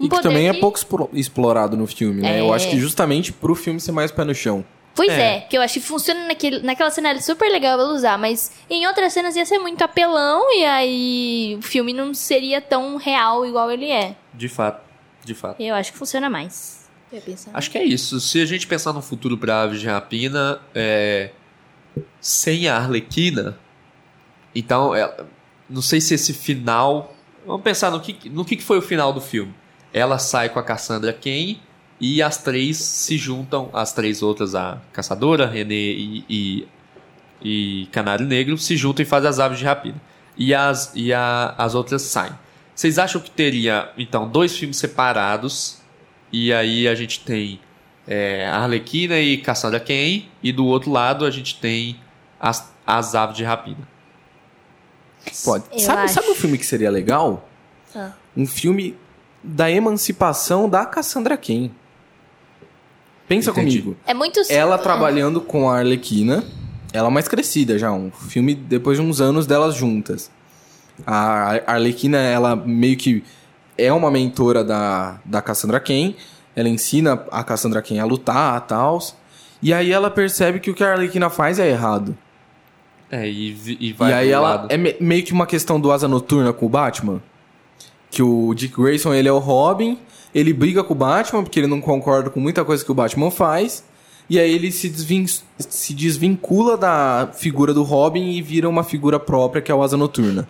um E que poder também é que- pouco explo- explorado no filme, né? É. Eu acho que justamente pro filme ser mais pé no chão. Pois É. é. que eu acho que funciona naquele, naquela cena ali super legal ela usar, mas em outras cenas ia ser muito apelão e aí o filme não seria tão real igual ele é. De fato, de fato. Eu acho que funciona mais. Eu ia pensar. Acho que é isso. Se a gente pensar no futuro pra Aves de Rapina, é, sem a Arlequina, então, é, não sei se esse final. Vamos pensar no que, no que foi o final do filme. Ela sai com a Cassandra Cain e as três se juntam, as três outras, a Caçadora, René e, e, e Canário Negro, se juntam e fazem as aves de rapina. E as, e a, as outras saem. Vocês acham que teria, então, dois filmes separados e aí a gente tem é, a Arlequina e Cassandra Cain. E do outro lado a gente tem as, as aves de rapina. Pode. Eu Sabe, acho. sabe um filme que seria legal? Ah. Um filme da emancipação da Cassandra Cain. Pensa Entendi. comigo. É muito Ela trabalhando com a Arlequina, ela mais crescida já, um filme depois de uns anos delas juntas. A Arlequina, ela meio que é uma mentora da, da Cassandra Cain, ela ensina a Cassandra Cain a lutar, tal. E aí ela percebe que o que a Arlequina faz é errado. É, e, e vai e aí ela lado. é me- meio que uma questão do asa noturna com o Batman. Que o Dick Grayson, ele é o Robin, ele briga com o Batman porque ele não concorda com muita coisa que o Batman faz. E aí ele se, desvin- se desvincula da figura do Robin e vira uma figura própria que é o Asa Noturna.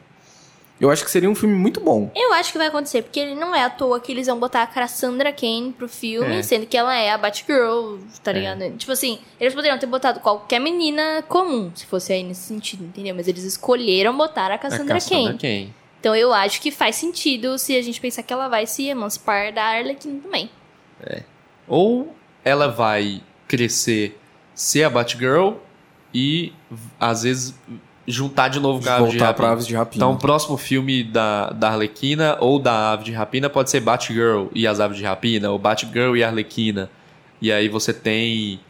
Eu acho que seria um filme muito bom. Eu acho que vai acontecer, porque ele não é à toa que eles vão botar a Cassandra Cain pro filme, É. sendo que ela é a Batgirl, tá ligado? Tipo assim, eles poderiam ter botado qualquer menina comum, se fosse aí nesse sentido, entendeu? Mas eles escolheram botar a A Cassandra, Cassandra Cain. Cain. Então eu acho que faz sentido se a gente pensar que ela vai se emancipar da Arlequina também. Ou ela vai crescer, ser a Batgirl e às vezes juntar de novo com a Ave de Voltar pra Rapina. Aves de Rapina. Então, o próximo filme da, da Arlequina ou da Ave de Rapina pode ser Batgirl e as Aves de Rapina, ou Batgirl e a Arlequina. E aí você tem.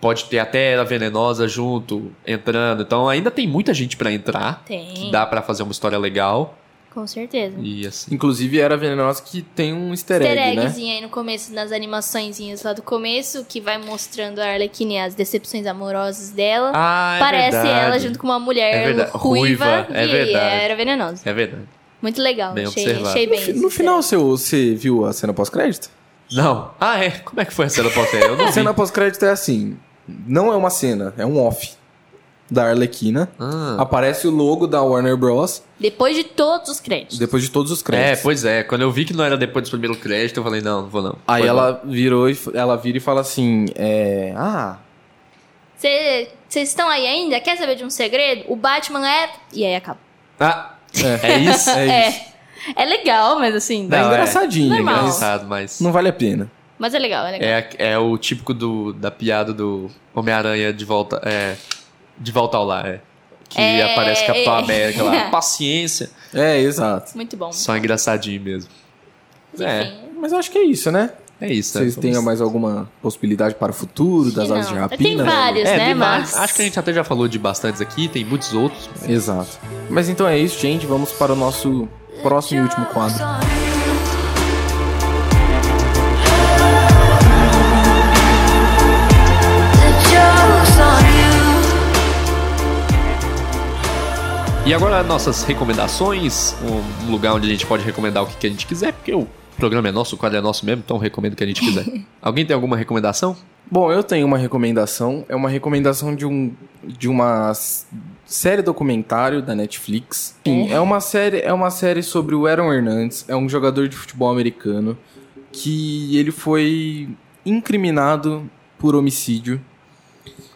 Pode ter até a Venenosa junto, entrando. Então ainda tem muita gente pra entrar. Tem. Que dá pra fazer uma história legal. Com certeza. E assim. Inclusive era venenosa que tem um easter egg, Easter né? eggzinho aí no começo, nas animaçõezinhas lá do começo, que vai mostrando a Arlequina e as decepções amorosas dela. Ah, é Parece verdade. ela junto com uma mulher É verdade. ruiva, Ruiva, é e era venenosa. É verdade. Muito legal, Bem achei, achei bem. No, no final egg. você, você viu a cena pós-crédito? Não. Ah, é? Como é que foi a cena pós Eu não A cena pós-crédito é assim. Não é uma cena, é um off. Da Arlequina. Ah. Aparece o logo da Warner Bros. Depois de todos os créditos. depois de todos os É, créditos. pois é. Quando eu vi que não era depois do primeiro crédito, eu falei, não, não vou não. Aí Foi ela virou e ela vira e fala assim: é. Ah, Vocês estão aí ainda? Quer saber de um segredo? O Batman é. E aí acaba. Ah, é isso? é isso. É. É legal, mas assim. É Não, engraçadinho, É Normal. mas engraçado, mas... não vale a pena. Mas é legal, é legal. É, é o típico do, da piada do Homem-Aranha de volta. É, de volta ao lar, é. Que É, aparece Capitão é. América lá. Paciência. É, exato. Muito bom. Só engraçadinho mesmo. É, Enfim. Mas eu acho que é isso, né? é isso, né? Vocês têm Vamos- mais alguma possibilidade para o futuro das Não, asas de Tem rapina? vários, É, né? tem Mas. vários. Acho que a gente até já falou de bastantes aqui, tem muitos outros. Exato. Mas então é isso, gente. Vamos para o nosso próximo e último quadro. E agora nossas recomendações, um lugar onde a gente pode recomendar o que, que a gente quiser, porque o programa é nosso, o quadro é nosso mesmo, então recomendo o que a gente quiser. Alguém tem alguma recomendação? Bom, eu tenho uma recomendação. É uma recomendação de, um, de uma série documentário da Netflix. Sim, é uma série, é uma série sobre o Aaron Hernandes. É um jogador de futebol americano que ele foi incriminado por homicídio.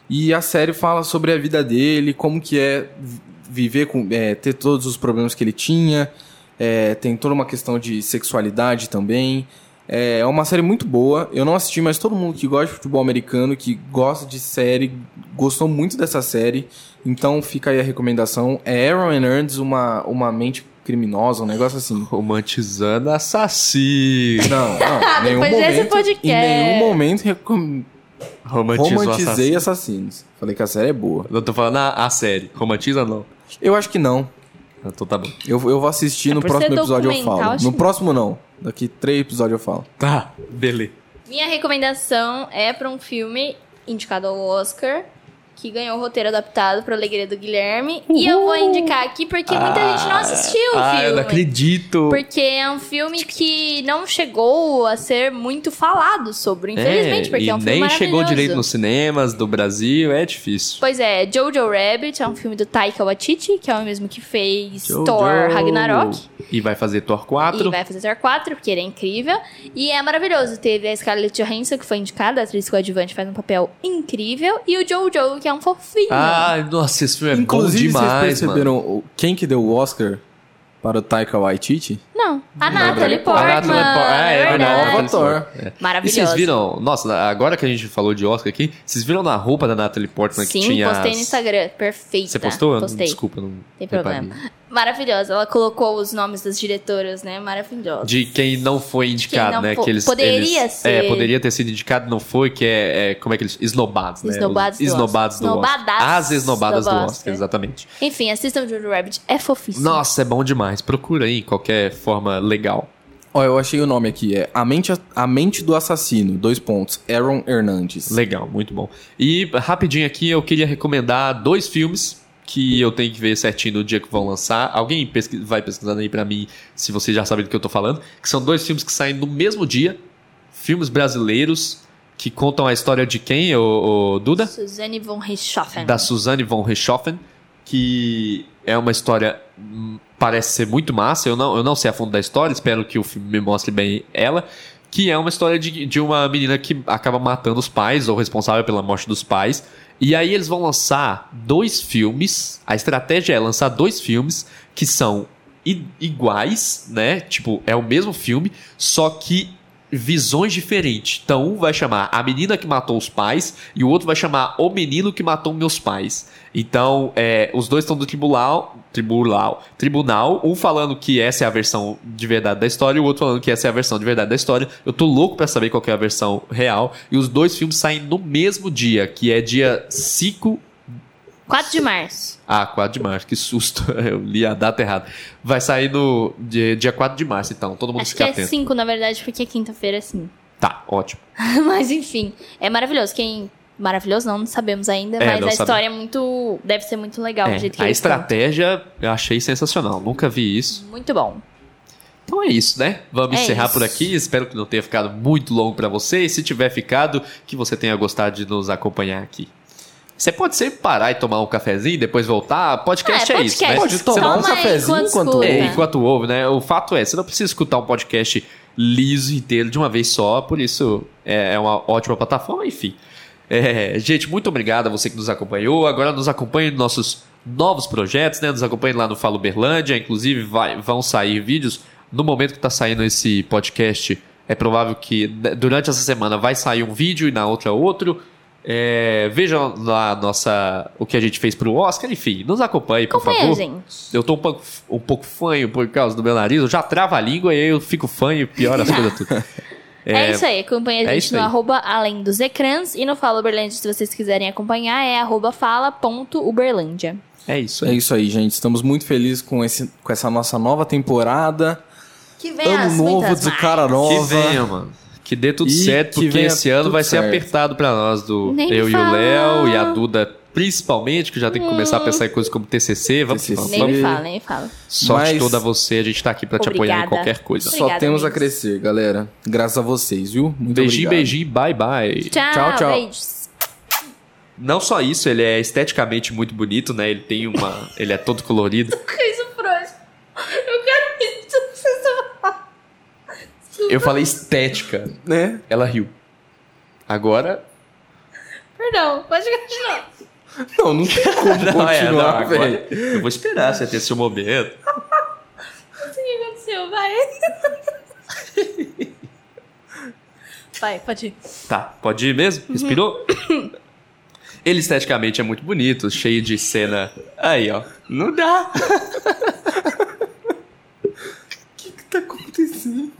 E a série fala sobre a vida dele, como que é viver com, é, ter todos os problemas que ele tinha. É, tem toda uma questão de sexualidade também. É uma série muito boa. Eu não assisti, mas todo mundo que gosta de futebol americano, que gosta de série, gostou muito dessa série. Então fica aí a recomendação. É Aaron Hernandez, uma, uma mente criminosa, um negócio assim. Romantizando assassino. Não, não. em nenhum Depois desse momento, podcast. Em nenhum momento recom- romantizei assassino. assassinos. Falei que a série é boa. Eu tô falando a, a série. Romantiza não. Eu acho que não. Então tá bom. Eu, eu vou assistir É no próximo episódio eu falo. acho No próximo não. Daqui três episódios eu falo. Tá, beleza. Minha recomendação é pra um filme indicado ao Oscar, que ganhou o roteiro adaptado pra Alegria do Guilherme. E eu vou indicar aqui porque muita gente não assistiu o ah, filme. eu não acredito. Porque é um filme que não chegou a ser muito falado sobre, infelizmente, porque e é um filme nem chegou direito nos cinemas do Brasil, é difícil. Pois é, Jojo Rabbit é um filme do Taika Waititi, que é o mesmo que fez Jojo. Thor Ragnarok. E vai fazer Thor 4. E vai fazer Thor 4, porque ele é incrível. E é maravilhoso. Teve a Scarlett Johansson, que foi indicada, a atriz coadjuvante, faz um papel incrível. E o Jojo, que é um fofinho. Ai, nossa, esse filme é Inclusive, bom demais, vocês perceberam o- quem que deu o Oscar para o Taika Waititi? Não, a Natalie A Portman. Natalie Portman. Ah, é verdade. Nova Thor. É. E vocês viram, nossa, agora que a gente falou de Oscar aqui, vocês viram na roupa da Natalie Portman Sim, que tinha. postei as- no Instagram. Perfeita. Você postou? Eu não- Postei. Desculpa, não. Tem reparei. Maravilhosa. Ela colocou os nomes das diretoras, né? Maravilhosa. De quem não foi indicado, não né? fo- que eles, poderia eles- ser. É, poderia ter sido indicado, não foi, que é, é- como é que eles. Esnobados, né? Esnobados Os do esnobados do Oscar. Oscar. Esnobadas As esnobadas do do Oscar. Oscar, exatamente. Enfim, assistam Jojo Rabbit. É fofíssimo. Nossa, é bom demais. Procura aí, qualquer forma legal. Ó, eu achei o nome aqui. É A Mente, a Mente do Assassino. Dois pontos. Aaron Hernandes. Legal, muito bom. E rapidinho aqui eu queria recomendar dois filmes que eu tenho que ver certinho no dia que vão lançar. Alguém vai pesquisando aí pra mim se você já sabe do que eu tô falando. Que são dois filmes que saem no mesmo dia. Filmes brasileiros que contam a história de quem, ô, ô, Duda? Suzanne von Richthofen. Da Suzanne von Richthofen, que é uma história hum, parece ser muito massa. Eu não, eu não sei a fundo da história, espero que o filme me mostre bem ela. Que é uma história de, de uma menina que acaba matando os pais, ou responsável pela morte dos pais. E aí eles vão lançar dois filmes. A estratégia é lançar dois filmes que são iguais, né? Tipo, é o mesmo filme, só que visões diferentes. Então, um vai chamar A Menina que Matou os Pais e o outro vai chamar O Menino que Matou Meus Pais. Então, é, os dois estão do tribunal, tribunal, tribunal, um falando que essa é a versão de verdade da história e o outro falando que essa é a versão de verdade da história. Eu tô louco pra saber qual é a versão real. E os dois filmes saem no mesmo dia, que é dia 5 4 de março. ah, 4 de março, que susto. Eu li a data errada. Vai sair no dia, dia 4 de março, então. Todo mundo Acho que fica é atento. 5, na verdade, porque é quinta-feira, sim. Tá, ótimo. mas enfim, é maravilhoso. Quem. Maravilhoso não, não sabemos ainda, É, mas a sabe- história é muito. Deve ser muito legal, É, do jeito que a contam. estratégia eu achei sensacional. Nunca vi isso. Muito bom. Então é isso, né? Vamos É encerrar isso. por aqui. Espero que não tenha ficado muito longo pra você. E se tiver ficado, que você tenha gostado de nos acompanhar aqui. Você pode sempre parar e tomar um cafezinho, depois voltar. Podcast é, É, isso, podcast. né? Pode tomar Toma um cafezinho enquanto enquanto. É, ouve. enquanto ouve, né? O fato é, você não precisa escutar um podcast liso inteiro de uma vez só, por isso é, é uma ótima plataforma, enfim. É, gente, muito obrigado a você que nos acompanhou. Agora nos acompanhe nos nossos novos projetos, né? Nos acompanhe lá no Falo Berlândia. Inclusive, vai- vão sair vídeos. No momento que está saindo esse podcast, é provável que né, durante essa semana vai sair um vídeo e na outra outro. É, vejam lá a nossa, o que a gente fez pro Oscar, enfim, nos acompanhe, por Acompanha, favor. gente. Eu tô um pouco, um pouco fanho por causa do meu nariz, eu já travo a língua e aí eu fico fanho e piora as coisas tudo. É, isso aí, acompanha a é gente isso no arroba além dos ecrãs e no Fala Uberlândia, se vocês quiserem acompanhar, é arroba fala.uberlândia. É isso É aí. isso aí, gente. Estamos muito felizes com, esse, com essa nossa nova temporada. Que vem Ano novo de cara Que nova. venha, mano. Que dê tudo E certo, que porque esse ano vai ser certo. apertado pra nós, do Nem eu e o. Léo e a Duda, principalmente, que já tem que começar a pensar em coisas como TCC. Vamos, TCC. vamos, Nem vamos. me fala, nem me fala. Sorte Mas- toda a você, a gente tá aqui pra te apoiar em qualquer coisa. Obrigada, Só temos a amigos. crescer, galera. Graças a vocês, viu? Muito beijinho, obrigado. beijinho, bye bye. Tchau, Tchau, tchau. beijos. Não só isso, ele é esteticamente muito bonito, né? Ele tem uma. ele é todo colorido. Isso próximo. Eu quero isso. Eu falei estética. Né? Ela riu. Agora. Perdão, pode continuar. Não, não tem como Não, é, não, continuar, agora velho. eu vou esperar você ter seu momento. O que aconteceu? Vai. Vai, pode ir. Tá, pode ir mesmo? Respirou? Ele esteticamente é muito bonito, cheio de cena. Aí, ó. Não dá. O que tá acontecendo?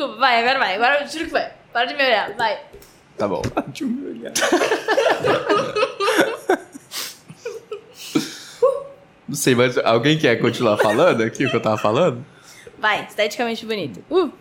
Desculpa, vai, agora vai. Agora eu juro que vai. Para de me olhar, vai. Tá bom. Deixa eu me olhar. Não sei, mas alguém quer continuar falando aqui o que eu tava falando? Vai, esteticamente bonito. Uh.